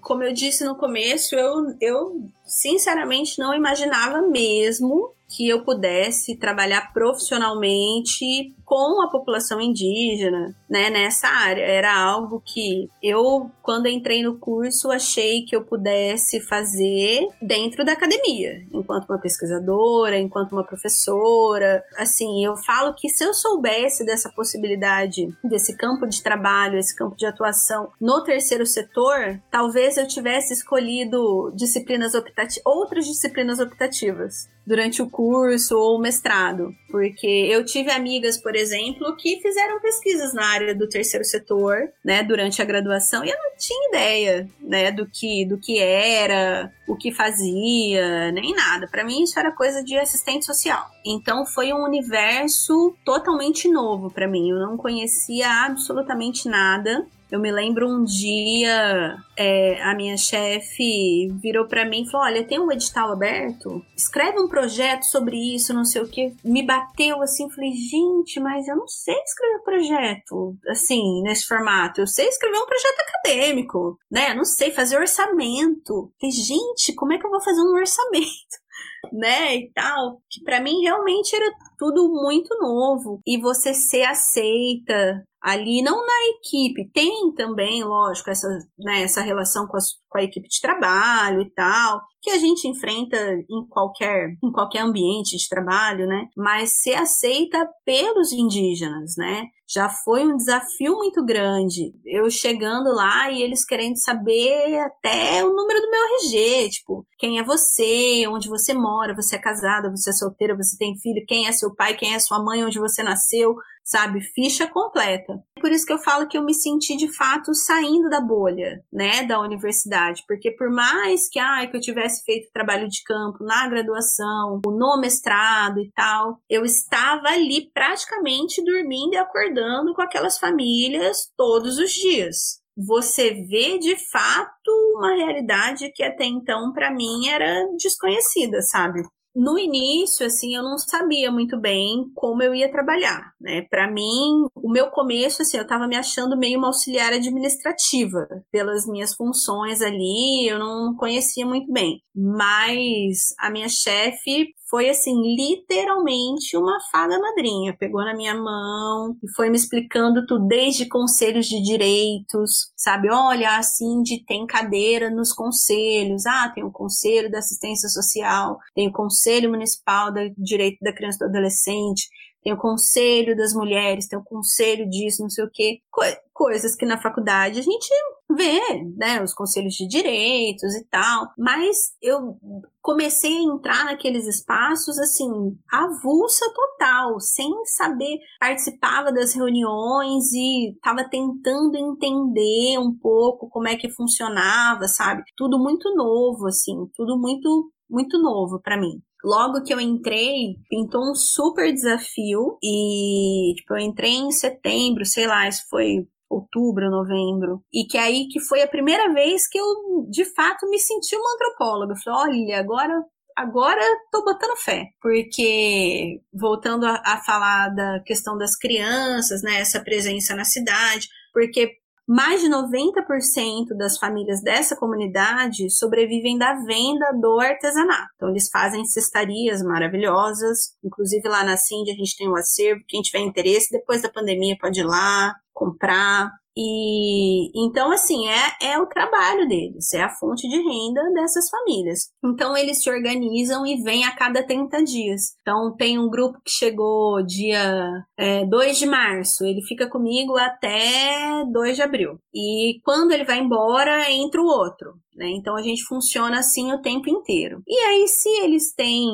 Como eu disse no começo, eu, eu sinceramente não imaginava mesmo que eu pudesse trabalhar profissionalmente com a população indígena, né, nessa área. Era algo que eu, quando entrei no curso, achei que eu pudesse fazer dentro da academia, enquanto uma pesquisadora, enquanto uma professora. Assim, eu falo que se eu soubesse dessa possibilidade, desse campo de trabalho, esse campo de atuação no terceiro setor, talvez eu tivesse escolhido disciplinas optativas, outras disciplinas optativas durante o curso ou mestrado, porque eu tive amigas, por exemplo, que fizeram pesquisas na área do terceiro setor, né, durante a graduação, e eu não tinha ideia, né, do que do que era, o que fazia, nem nada. Para mim isso era coisa de assistente social. Então foi um universo totalmente novo para mim. Eu não conhecia absolutamente nada. Eu me lembro um dia, é, a minha chefe virou para mim e falou: Olha, tem um edital aberto, escreve um projeto sobre isso, não sei o que. Me bateu assim, falei: Gente, mas eu não sei escrever projeto assim, nesse formato. Eu sei escrever um projeto acadêmico, né? Eu não sei fazer orçamento. Falei: Gente, como é que eu vou fazer um orçamento? né, e tal, que para mim realmente era tudo muito novo e você ser aceita ali, não na equipe, tem também, lógico, essa, né, essa relação com, as, com a equipe de trabalho e tal, que a gente enfrenta em qualquer, em qualquer ambiente de trabalho, né? Mas ser aceita pelos indígenas, né? Já foi um desafio muito grande. Eu chegando lá e eles querendo saber até o número do meu RG, tipo, quem é você, onde você mora, você é casada, você é solteira, você tem filho, quem é seu pai, quem é sua mãe, onde você nasceu, sabe? Ficha completa. Por isso que eu falo que eu me senti de fato saindo da bolha, né, da universidade, porque por mais que, ai, que eu tivesse feito trabalho de campo na graduação, no mestrado e tal, eu estava ali praticamente dormindo e acordando com aquelas famílias todos os dias. Você vê de fato uma realidade que até então para mim era desconhecida, sabe? No início, assim, eu não sabia muito bem como eu ia trabalhar, né? Para mim, o meu começo, assim, eu tava me achando meio uma auxiliar administrativa pelas minhas funções ali, eu não conhecia muito bem. Mas a minha chefe foi assim, literalmente uma fada madrinha. Pegou na minha mão e foi me explicando tudo, desde conselhos de direitos, sabe? Olha, assim, de tem cadeira nos conselhos. Ah, tem o Conselho da Assistência Social, tem o Conselho Municipal do Direito da Criança e do Adolescente, tem o conselho das mulheres, tem o conselho disso, não sei o quê. Co coisas que na faculdade a gente vê, né, os conselhos de direitos e tal, mas eu comecei a entrar naqueles espaços assim, avulsa total, sem saber, participava das reuniões e estava tentando entender um pouco como é que funcionava, sabe? Tudo muito novo assim, tudo muito muito novo para mim. Logo que eu entrei, pintou um super desafio e, tipo, eu entrei em setembro, sei lá, isso foi outubro, novembro, e que aí que foi a primeira vez que eu de fato me senti uma antropóloga. Eu falei, olha, agora agora tô botando fé, porque voltando a, a, falar da questão das crianças, né, essa presença na cidade, porque mais de 90% das famílias dessa comunidade sobrevivem da venda do artesanato. Então, eles fazem cestarias maravilhosas. Inclusive, lá na Cindy, a gente tem um acervo. Quem tiver interesse, depois da pandemia, pode ir lá comprar. E então, assim, é, é o trabalho deles, é a fonte de renda dessas famílias. Então, eles se organizam e vêm a cada 30 dias. Então, tem um grupo que chegou dia é, 2 de março, ele fica comigo até 2 de abril. E quando ele vai embora, entra o outro. Né? Então a gente funciona assim o tempo inteiro. E aí, se eles têm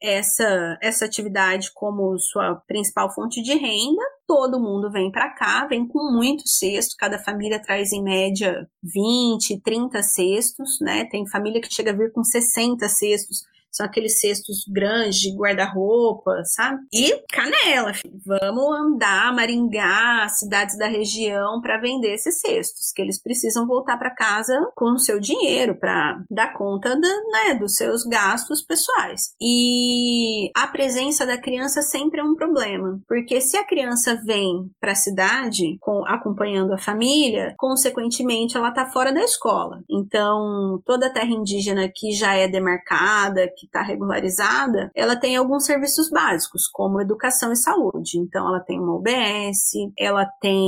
essa, essa atividade como sua principal fonte de renda, todo mundo vem para cá, vem com muito cesto, cada família traz em média 20, 30 cestos, né? Tem família que chega a vir com 60 cestos são aqueles cestos grandes de guarda-roupa, sabe? E canela, filho. vamos andar, maringar cidades da região para vender esses cestos, que eles precisam voltar para casa com o seu dinheiro para dar conta da, né, dos seus gastos pessoais. E a presença da criança sempre é um problema, porque se a criança vem para a cidade com, acompanhando a família, consequentemente ela está fora da escola. Então, toda a terra indígena que já é demarcada, que que está regularizada, ela tem alguns serviços básicos, como educação e saúde. Então, ela tem uma UBS, ela tem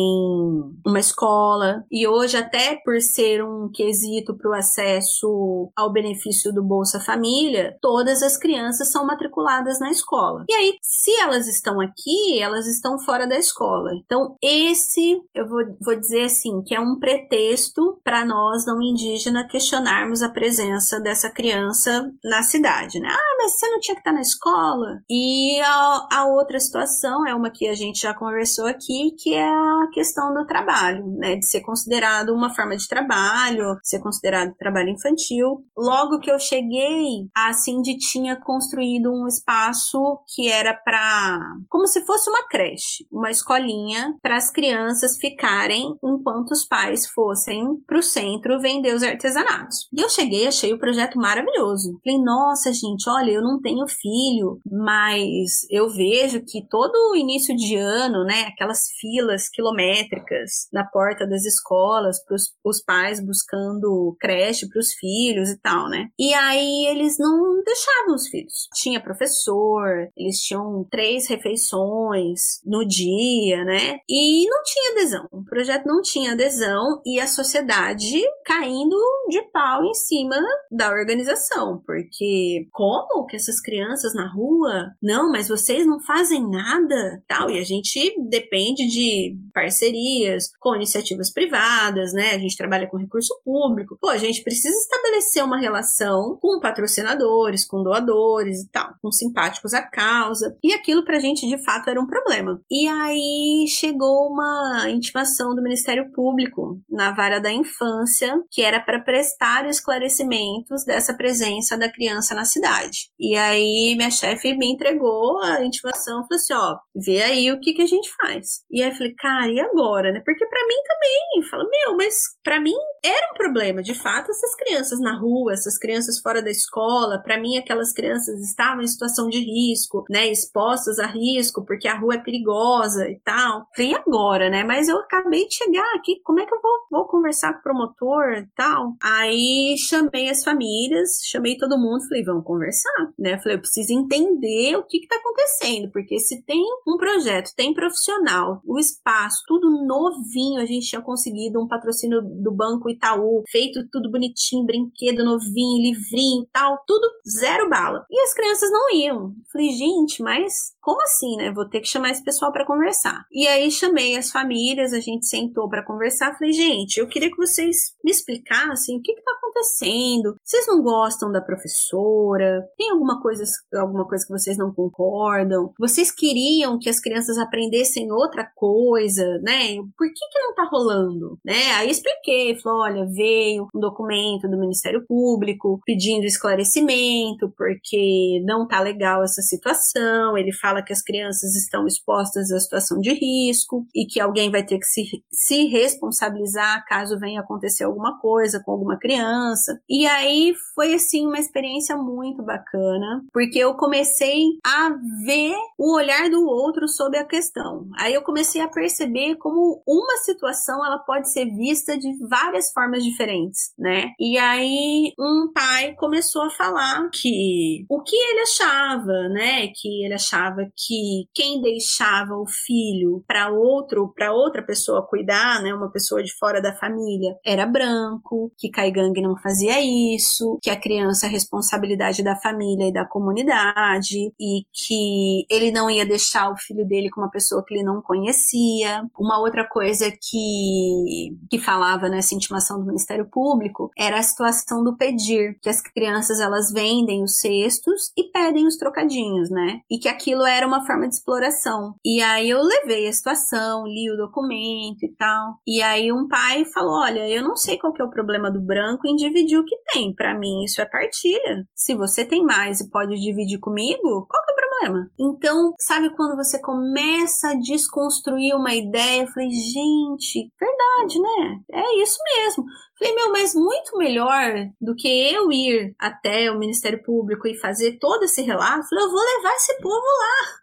uma escola, e hoje, até por ser um quesito para o acesso ao benefício do Bolsa Família, todas as crianças são matriculadas na escola. E aí, se elas estão aqui, elas estão fora da escola. Então, esse, eu vou, vou dizer assim, que é um pretexto para nós, não indígena, questionarmos a presença dessa criança na cidade né? Ah, mas você não tinha que estar na escola. E a, a outra situação é uma que a gente já conversou aqui, que é a questão do trabalho, né? De ser considerado uma forma de trabalho, ser considerado trabalho infantil. Logo que eu cheguei, a Cindy tinha construído um espaço que era para como se fosse uma creche, uma escolinha para as crianças ficarem enquanto os pais fossem para o centro vender os artesanatos. E eu cheguei, achei o projeto maravilhoso. Falei, nossa, gente, olha, eu não tenho filho, mas eu vejo que todo início de ano, né, aquelas filas quilométricas na porta das escolas, para os pais buscando creche para os filhos e tal, né? E aí eles não deixavam os filhos. Tinha professor, eles tinham três refeições no dia, né? E não tinha adesão. O projeto não tinha adesão e a sociedade caindo de pau em cima da organização, porque como que essas crianças na rua, não, mas vocês não fazem nada, tal, e a gente depende de parcerias com iniciativas privadas, né? A gente trabalha com recurso público. Pô, a gente precisa estabelecer uma relação com patrocinadores, com doadores e tal, com simpáticos à causa. E aquilo pra gente de fato era um problema. E aí chegou uma intimação do Ministério Público na vara da infância, que era para prestar esclarecimentos dessa presença da criança na cidade. E aí minha chefe me entregou a intimação, falou assim, ó, vê aí o que que a gente faz. E aí eu falei, cara, e agora, né? Porque para mim também, fala, meu, mas para mim era um problema, de fato, essas crianças na rua, essas crianças fora da escola, para mim aquelas crianças estavam em situação de risco, né, expostas a risco, porque a rua é perigosa e tal. E agora, né? Mas eu acabei de chegar aqui, como é que eu vou, vou conversar com o promotor e tal? Aí chamei as famílias, chamei todo mundo, falei, vamos conversar, né? Falei, eu preciso entender o que está acontecendo, porque se tem um projeto, tem profissional, o espaço, tudo novinho, a gente tinha conseguido um patrocínio do Banco Itaú, feito tudo bonitinho, brinquedo novinho, livrinho tal, tudo zero bala. E as crianças não iam. Falei, gente, mas como assim, né? Vou ter que chamar esse pessoal para conversar. E aí chamei as famílias, a gente sentou para conversar. Falei, gente, eu queria que vocês me explicassem o que está acontecendo. Vocês não gostam da professora? Tem alguma coisa, alguma coisa que vocês não concordam? Vocês queriam que as crianças aprendessem outra coisa, né? Por que que não tá rolando, né? Aí expliquei, falou, olha, veio um documento do Ministério Público pedindo esclarecimento porque não tá legal essa situação. Ele fala que as crianças estão expostas à situação de risco e que alguém vai ter que se, se responsabilizar caso venha acontecer alguma coisa com alguma criança. E aí foi assim uma experiência muito bacana, porque eu comecei a ver o olhar do outro sobre a questão. Aí eu comecei a perceber como uma situação ela pode ser vista de várias formas diferentes, né? E aí um pai começou a falar que o que ele achava, né, que ele achava que quem deixava o filho para outro, para outra pessoa cuidar, né, uma pessoa de fora da família, era branco, que Kaigang não fazia isso, que a criança é responsabilidade da família e da comunidade e que ele não ia deixar o filho dele com uma pessoa que ele não conhecia. Uma outra coisa que que falava nessa intimação do Ministério Público era a situação do pedir, que as crianças elas vendem os cestos e pedem os trocadinhos, né? E que aquilo era uma forma de exploração. E aí eu levei a situação, li o documento e tal. E aí um pai falou: "Olha, eu não sei qual que é o problema do branco em dividir o que tem. Para mim isso é partilha. Se você tem mais e pode dividir comigo, qual que é o problema?" Então, sabe quando você começa a desconstruir uma ideia, eu falei: "Gente, verdade, né? É isso mesmo. Falei, meu, mas muito melhor do que eu ir até o Ministério Público e fazer todo esse relato, falei, eu vou levar esse povo lá.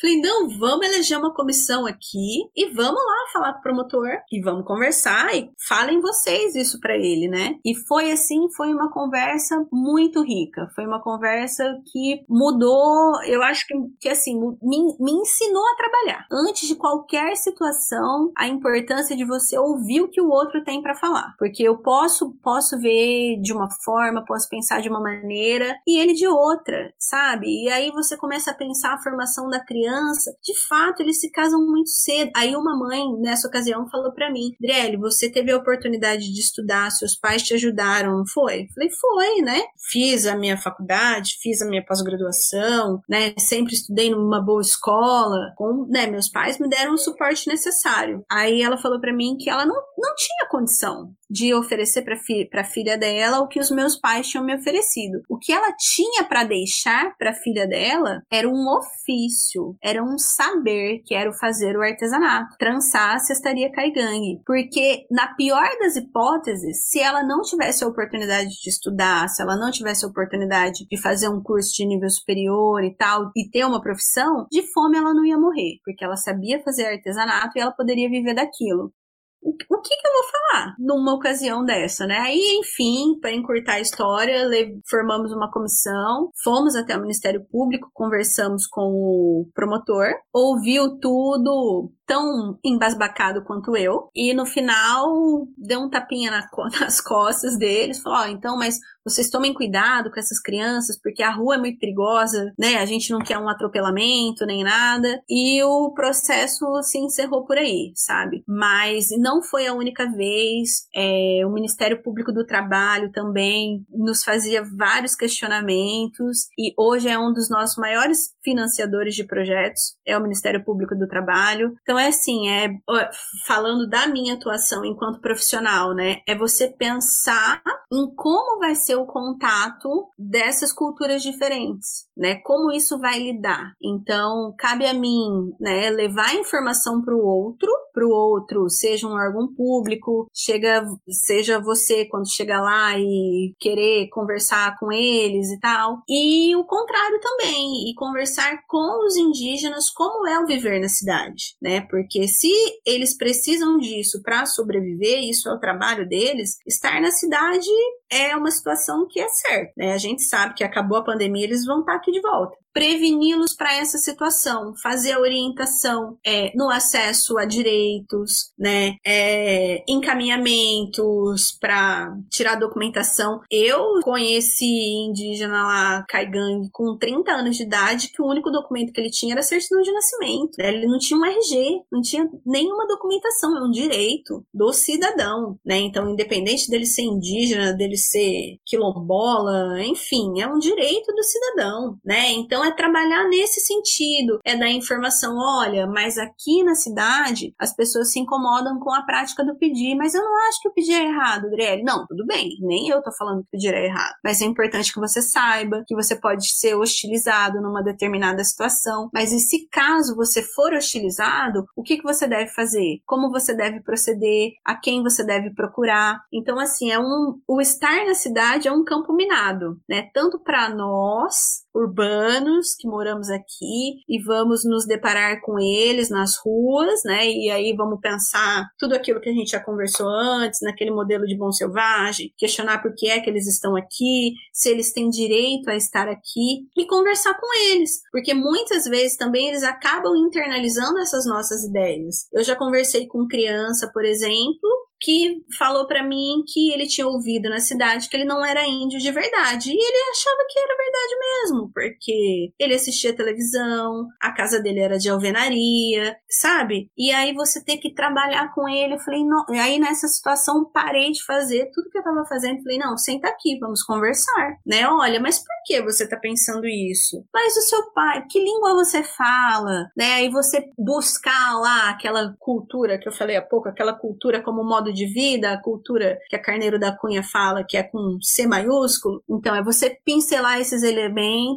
Falei, não, vamos eleger uma comissão aqui e vamos lá falar com o promotor e vamos conversar e falem vocês isso para ele, né? E foi assim, foi uma conversa muito rica. Foi uma conversa que mudou, eu acho que, que assim, me, me ensinou a trabalhar. Antes de qualquer situação, a importância de você ouvir o que o outro tem para falar. Porque eu posso, posso ver de uma forma, posso pensar de uma maneira e ele de outra, sabe? E aí você começa a pensar a formação da criança. De fato, eles se casam muito cedo. Aí uma mãe, nessa ocasião, falou para mim: Driele, você teve a oportunidade de estudar, seus pais te ajudaram, não foi? Falei, foi, né? Fiz a minha faculdade, fiz a minha pós-graduação, né? Sempre estudei numa boa escola, com, né? Meus pais me deram o suporte necessário. Aí ela falou para mim que ela não, não tinha condição de oferecer para fi a filha dela o que os meus pais tinham me oferecido. O que ela tinha para deixar para a filha dela era um ofício, era um saber que era o fazer o artesanato, trançar a cestaria caigangue. Porque, na pior das hipóteses, se ela não tivesse a oportunidade de estudar, se ela não tivesse a oportunidade de fazer um curso de nível superior e tal, e ter uma profissão, de fome ela não ia morrer, porque ela sabia fazer artesanato e ela poderia viver daquilo o, que, que eu vou falar numa ocasião dessa, né? Aí, enfim, para encurtar a história, formamos uma comissão, fomos até o Ministério Público, conversamos com o promotor, ouviu tudo, tão embasbacado quanto eu. E no final deu um tapinha na, nas costas deles, falou: Ó, oh, então, mas vocês tomem cuidado com essas crianças, porque a rua é muito perigosa, né? A gente não quer um atropelamento nem nada. E o processo se encerrou por aí, sabe? Mas não foi a única vez. É, o Ministério Público do Trabalho também nos fazia vários questionamentos, e hoje é um dos nossos maiores financiadores de projetos, é o Ministério Público do Trabalho. Então é assim, é falando da minha atuação enquanto profissional, né? É você pensar em como vai ser o contato dessas culturas diferentes, né? Como isso vai lidar. Então, cabe a mim, né, levar informação para o outro, para o outro, seja um órgão público, chega, seja você quando chega lá e querer conversar com eles e tal, e o contrário também, e conversar com os indígenas como é o viver na cidade, né? Porque se eles precisam disso para sobreviver, isso é o trabalho deles, estar na cidade é uma situação que é certa, né? A gente sabe que acabou a pandemia, eles vão estar aqui de volta preveni-los para essa situação, fazer a orientação é, no acesso a direitos, né, é, encaminhamentos para tirar documentação. Eu conheci indígena lá, Caigang, com 30 anos de idade, que o único documento que ele tinha era certidão de nascimento. Né? Ele não tinha um RG, não tinha nenhuma documentação, é um direito do cidadão, né? Então, independente dele ser indígena, dele ser quilombola, enfim, é um direito do cidadão, né? Então, é trabalhar nesse sentido, é dar informação, olha, mas aqui na cidade as pessoas se incomodam com a prática do pedir, mas eu não acho que o pedir é errado, Adriele. Não, tudo bem, nem eu tô falando que o pedir é errado, mas é importante que você saiba que você pode ser hostilizado numa determinada situação, mas e se caso você for hostilizado, o que, que você deve fazer? Como você deve proceder? A quem você deve procurar? Então, assim, é um, o estar na cidade é um campo minado, né? Tanto para nós, urbanos que moramos aqui e vamos nos deparar com eles nas ruas, né? E aí vamos pensar tudo aquilo que a gente já conversou antes, naquele modelo de bom selvagem, questionar por que é que eles estão aqui, se eles têm direito a estar aqui e conversar com eles, porque muitas vezes também eles acabam internalizando essas nossas ideias. Eu já conversei com criança, por exemplo, que falou para mim que ele tinha ouvido na cidade que ele não era índio de verdade. E ele achava que era verdade mesmo, porque ele assistia televisão, a casa dele era de alvenaria, sabe? E aí você ter que trabalhar com ele. Eu falei, não. E aí nessa situação parei de fazer tudo que eu tava fazendo. Falei, não, senta aqui, vamos conversar, né? Olha, mas por que você tá pensando isso? Mas o seu pai, que língua você fala, né? Aí você buscar lá aquela cultura que eu falei há pouco, aquela cultura como modo de vida, a cultura que a Carneiro da Cunha fala, que é com C maiúsculo. Então, é você pincelar esses elementos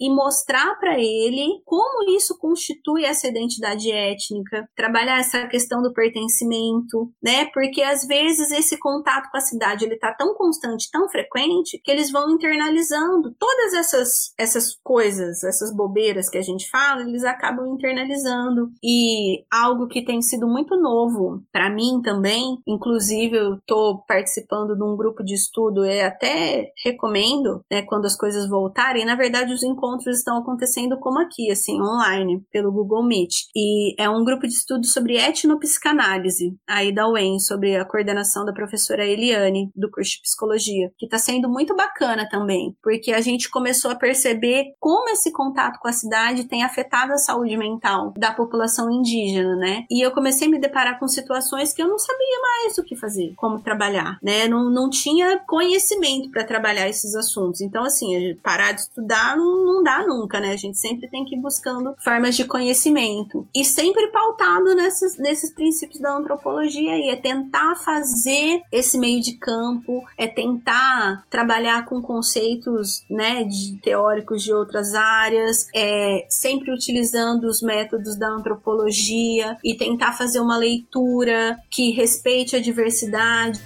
e mostrar para ele como isso constitui essa identidade étnica, trabalhar essa questão do pertencimento, né? Porque às vezes esse contato com a cidade ele tá tão constante, tão frequente, que eles vão internalizando todas essas essas coisas, essas bobeiras que a gente fala, eles acabam internalizando. E algo que tem sido muito novo para mim também, Inclusive, eu estou participando de um grupo de estudo e até recomendo, né, quando as coisas voltarem. Na verdade, os encontros estão acontecendo como aqui, assim, online, pelo Google Meet. E é um grupo de estudo sobre etnopsicanálise, aí da UEM, sobre a coordenação da professora Eliane, do curso de psicologia, que está sendo muito bacana também, porque a gente começou a perceber como esse contato com a cidade tem afetado a saúde mental da população indígena, né? E eu comecei a me deparar com situações que eu não sabia mais o que fazer, como trabalhar, né? Não, não tinha conhecimento para trabalhar esses assuntos. Então, assim, parar de estudar não, não dá nunca, né? A gente sempre tem que ir buscando formas de conhecimento. E sempre pautado nesses, nesses princípios da antropologia aí. É tentar fazer esse meio de campo, é tentar trabalhar com conceitos, né, de teóricos de outras áreas, é sempre utilizando os métodos da antropologia e tentar fazer uma leitura que respeite a diversidade.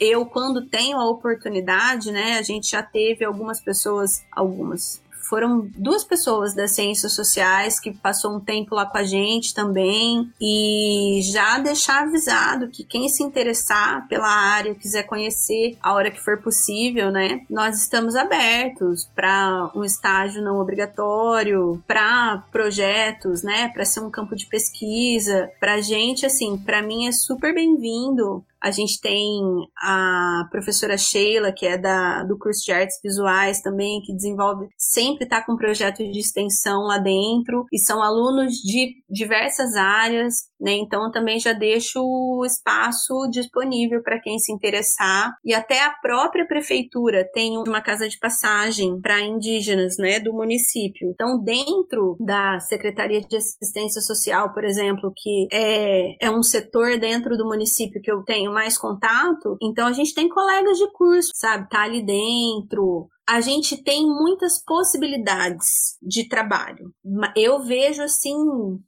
Eu, quando tenho a oportunidade, né, a gente já teve algumas pessoas, algumas, foram duas pessoas das ciências sociais que passou um tempo lá com a gente também e já deixar avisado que quem se interessar pela área, quiser conhecer a hora que for possível, né? Nós estamos abertos para um estágio não obrigatório, para projetos, né? Para ser um campo de pesquisa, para gente assim, para mim é super bem-vindo a gente tem a professora Sheila, que é da, do curso de artes visuais também, que desenvolve, sempre está com projetos de extensão lá dentro, e são alunos de diversas áreas, né? Então também já deixo o espaço disponível para quem se interessar. E até a própria prefeitura tem uma casa de passagem para indígenas, né, do município. Então, dentro da Secretaria de Assistência Social, por exemplo, que é, é um setor dentro do município que eu tenho tenho mais contato, então a gente tem colegas de curso, sabe? Tá ali dentro, a gente tem muitas possibilidades de trabalho. Eu vejo assim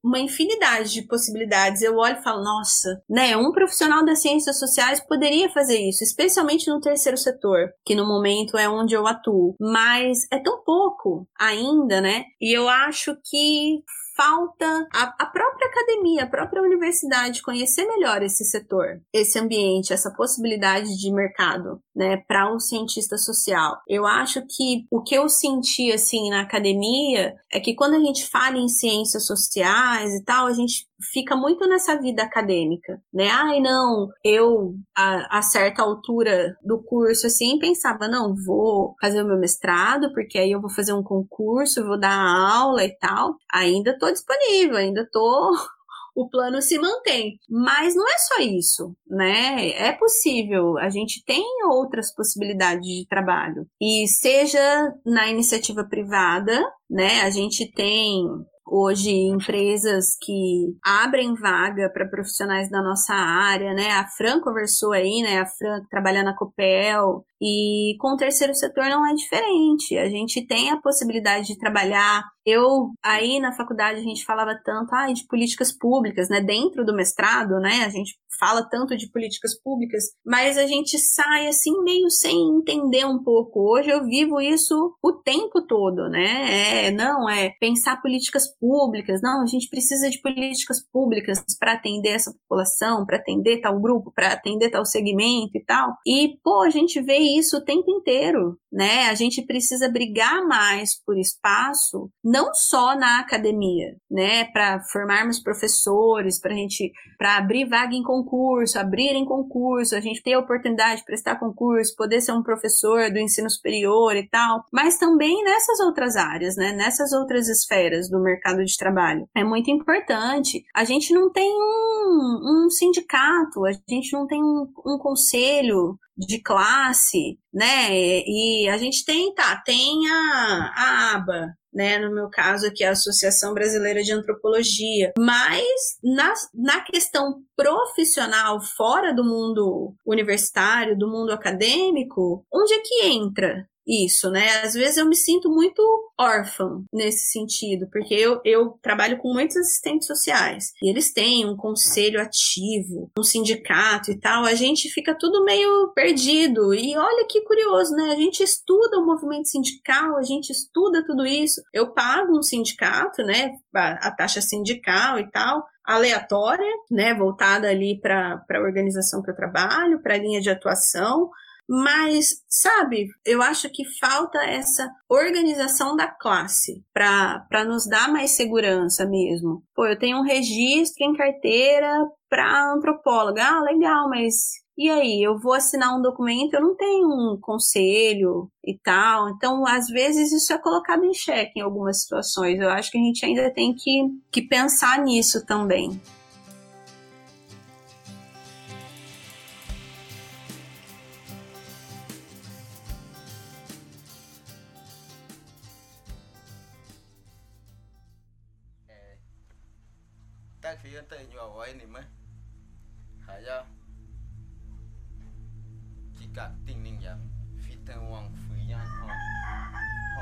uma infinidade de possibilidades. Eu olho e falo, nossa, né, um profissional das ciências sociais poderia fazer isso, especialmente no terceiro setor, que no momento é onde eu atuo, mas é tão pouco ainda, né? E eu acho que falta a, a, própria academia, a própria universidade conhecer melhor esse setor, esse ambiente, essa possibilidade de mercado, né, para um cientista social. Eu acho que o que eu senti assim na academia é que quando a gente fala em ciências sociais e tal, a gente fica muito nessa vida acadêmica, né? Ai, não, eu a, a, certa altura do curso assim pensava, não, vou fazer o meu mestrado, porque aí eu vou fazer um concurso, vou dar aula e tal. Ainda tô disponível, ainda tô o plano se mantém. Mas não é só isso, né? É possível, a gente tem outras possibilidades de trabalho. E seja na iniciativa privada, né? A gente tem hoje empresas que abrem vaga para profissionais da nossa área, né? A Fran conversou aí, né? A Fran trabalha na Copel, e com o terceiro setor não é diferente. A gente tem a possibilidade de trabalhar. Eu, aí na faculdade, a gente falava tanto ah, de políticas públicas, né? Dentro do mestrado, né? A gente fala tanto de políticas públicas, mas a gente sai assim meio sem entender um pouco. Hoje eu vivo isso o tempo todo, né? É, não, é pensar políticas públicas. Não, a gente precisa de políticas públicas para atender essa população, para atender tal grupo, para atender tal segmento e tal. E, pô, a gente vê isso o tempo inteiro, né? A gente precisa brigar mais por espaço, não só na academia, né? Para formarmos professores, para gente, para abrir vaga em concurso, abrir em concurso, a gente ter a oportunidade de prestar concurso, poder ser um professor do ensino superior e tal, mas também nessas outras áreas, né? Nessas outras esferas do mercado de trabalho. É muito importante. A gente não tem um, um sindicato, a gente não tem um, um conselho de classe, né? E a gente tem, tá, tem a, a aba, né? No meu caso aqui, a Associação Brasileira de Antropologia. Mas na, na questão profissional, fora do mundo universitário, do mundo acadêmico, onde é que entra isso, né? Às vezes eu me sinto muito órfã nesse sentido, porque eu, eu trabalho com muitos assistentes sociais e eles têm um conselho ativo, um sindicato e tal. A gente fica tudo meio perdido. E olha que curioso, né? A gente estuda o movimento sindical, a gente estuda tudo isso. Eu pago um sindicato, né? A taxa sindical e tal, aleatória, né, voltada ali para a organização que eu trabalho, para a linha de atuação, mas, sabe, eu acho que falta essa organização da classe para nos dar mais segurança mesmo. Pô, eu tenho um registro em carteira para antropóloga. Ah, legal, mas e aí, eu vou assinar um documento, eu não tenho um conselho e tal. Então, às vezes, isso é colocado em xeque em algumas situações. Eu acho que a gente ainda tem que, que pensar nisso também.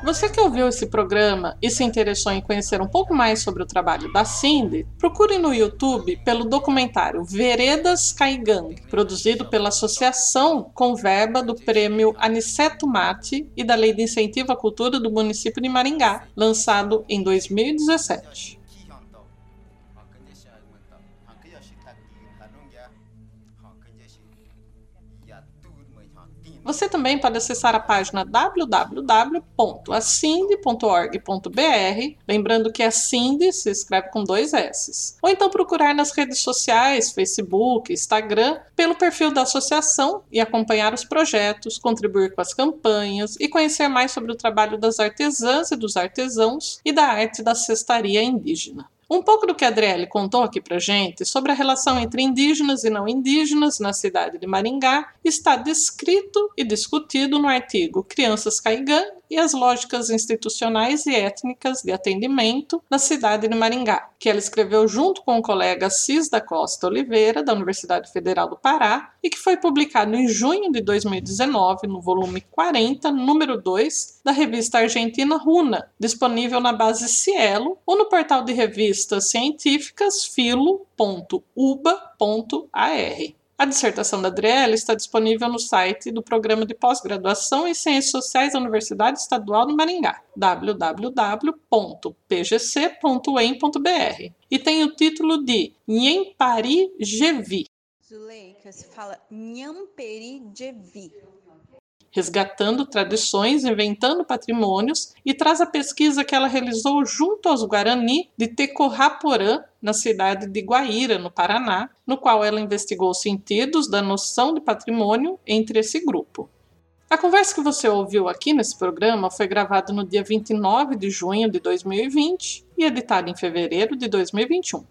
Você que ouviu esse programa e se interessou em conhecer um pouco mais sobre o trabalho da Cindy, procure no YouTube pelo documentário Veredas Caigang, produzido pela Associação com verba do Prêmio Aniceto Mate e da Lei de Incentivo à Cultura do município de Maringá, lançado em 2017. Você também pode acessar a página www.acinde.org.br, lembrando que a Cindy se escreve com dois S. Ou então procurar nas redes sociais, Facebook, Instagram, pelo perfil da associação e acompanhar os projetos, contribuir com as campanhas e conhecer mais sobre o trabalho das artesãs e dos artesãos e da arte da cestaria indígena. Um pouco do que a Adriele contou aqui pra gente sobre a relação entre indígenas e não indígenas na cidade de Maringá está descrito e discutido no artigo Crianças Caigã e as lógicas institucionais e étnicas de atendimento na cidade de Maringá, que ela escreveu junto com o colega Cis da Costa Oliveira, da Universidade Federal do Pará, e que foi publicado em junho de 2019 no volume 40, número 2, da revista argentina Runa, disponível na base Cielo ou no portal de revistas científicas filo.uba.ar. A dissertação da Adriele está disponível no site do Programa de Pós-Graduação em Ciências Sociais da Universidade Estadual de Maringá, www.pgc.em.br, e tem o título de Nhempari Jevi. Zuleika, se fala Nhamperi Jevi resgatando tradições, inventando patrimônios, e traz a pesquisa que ela realizou junto aos Guarani de Tecorraporã, na cidade de Guaíra, no Paraná, no qual ela investigou os sentidos da noção de patrimônio entre esse grupo. A conversa que você ouviu aqui nesse programa foi gravada no dia 29 de junho de 2020 e editada em fevereiro de 2021.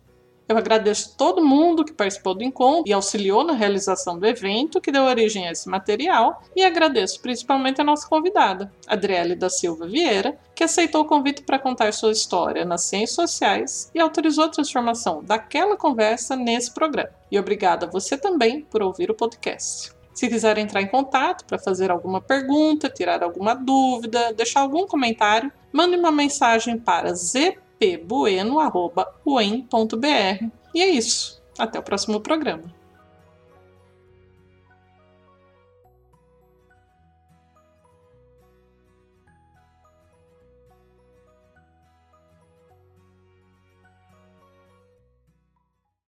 Eu agradeço todo mundo que participou do encontro e auxiliou na realização do evento que deu origem a esse material, e agradeço principalmente a nossa convidada, Adriele da Silva Vieira, que aceitou o convite para contar sua história nas ciências sociais e autorizou a transformação daquela conversa nesse programa. E obrigada a você também por ouvir o podcast. Se quiser entrar em contato para fazer alguma pergunta, tirar alguma dúvida, deixar algum comentário, mande uma mensagem para zp pbueno.uem.br. E é isso. Até o próximo programa.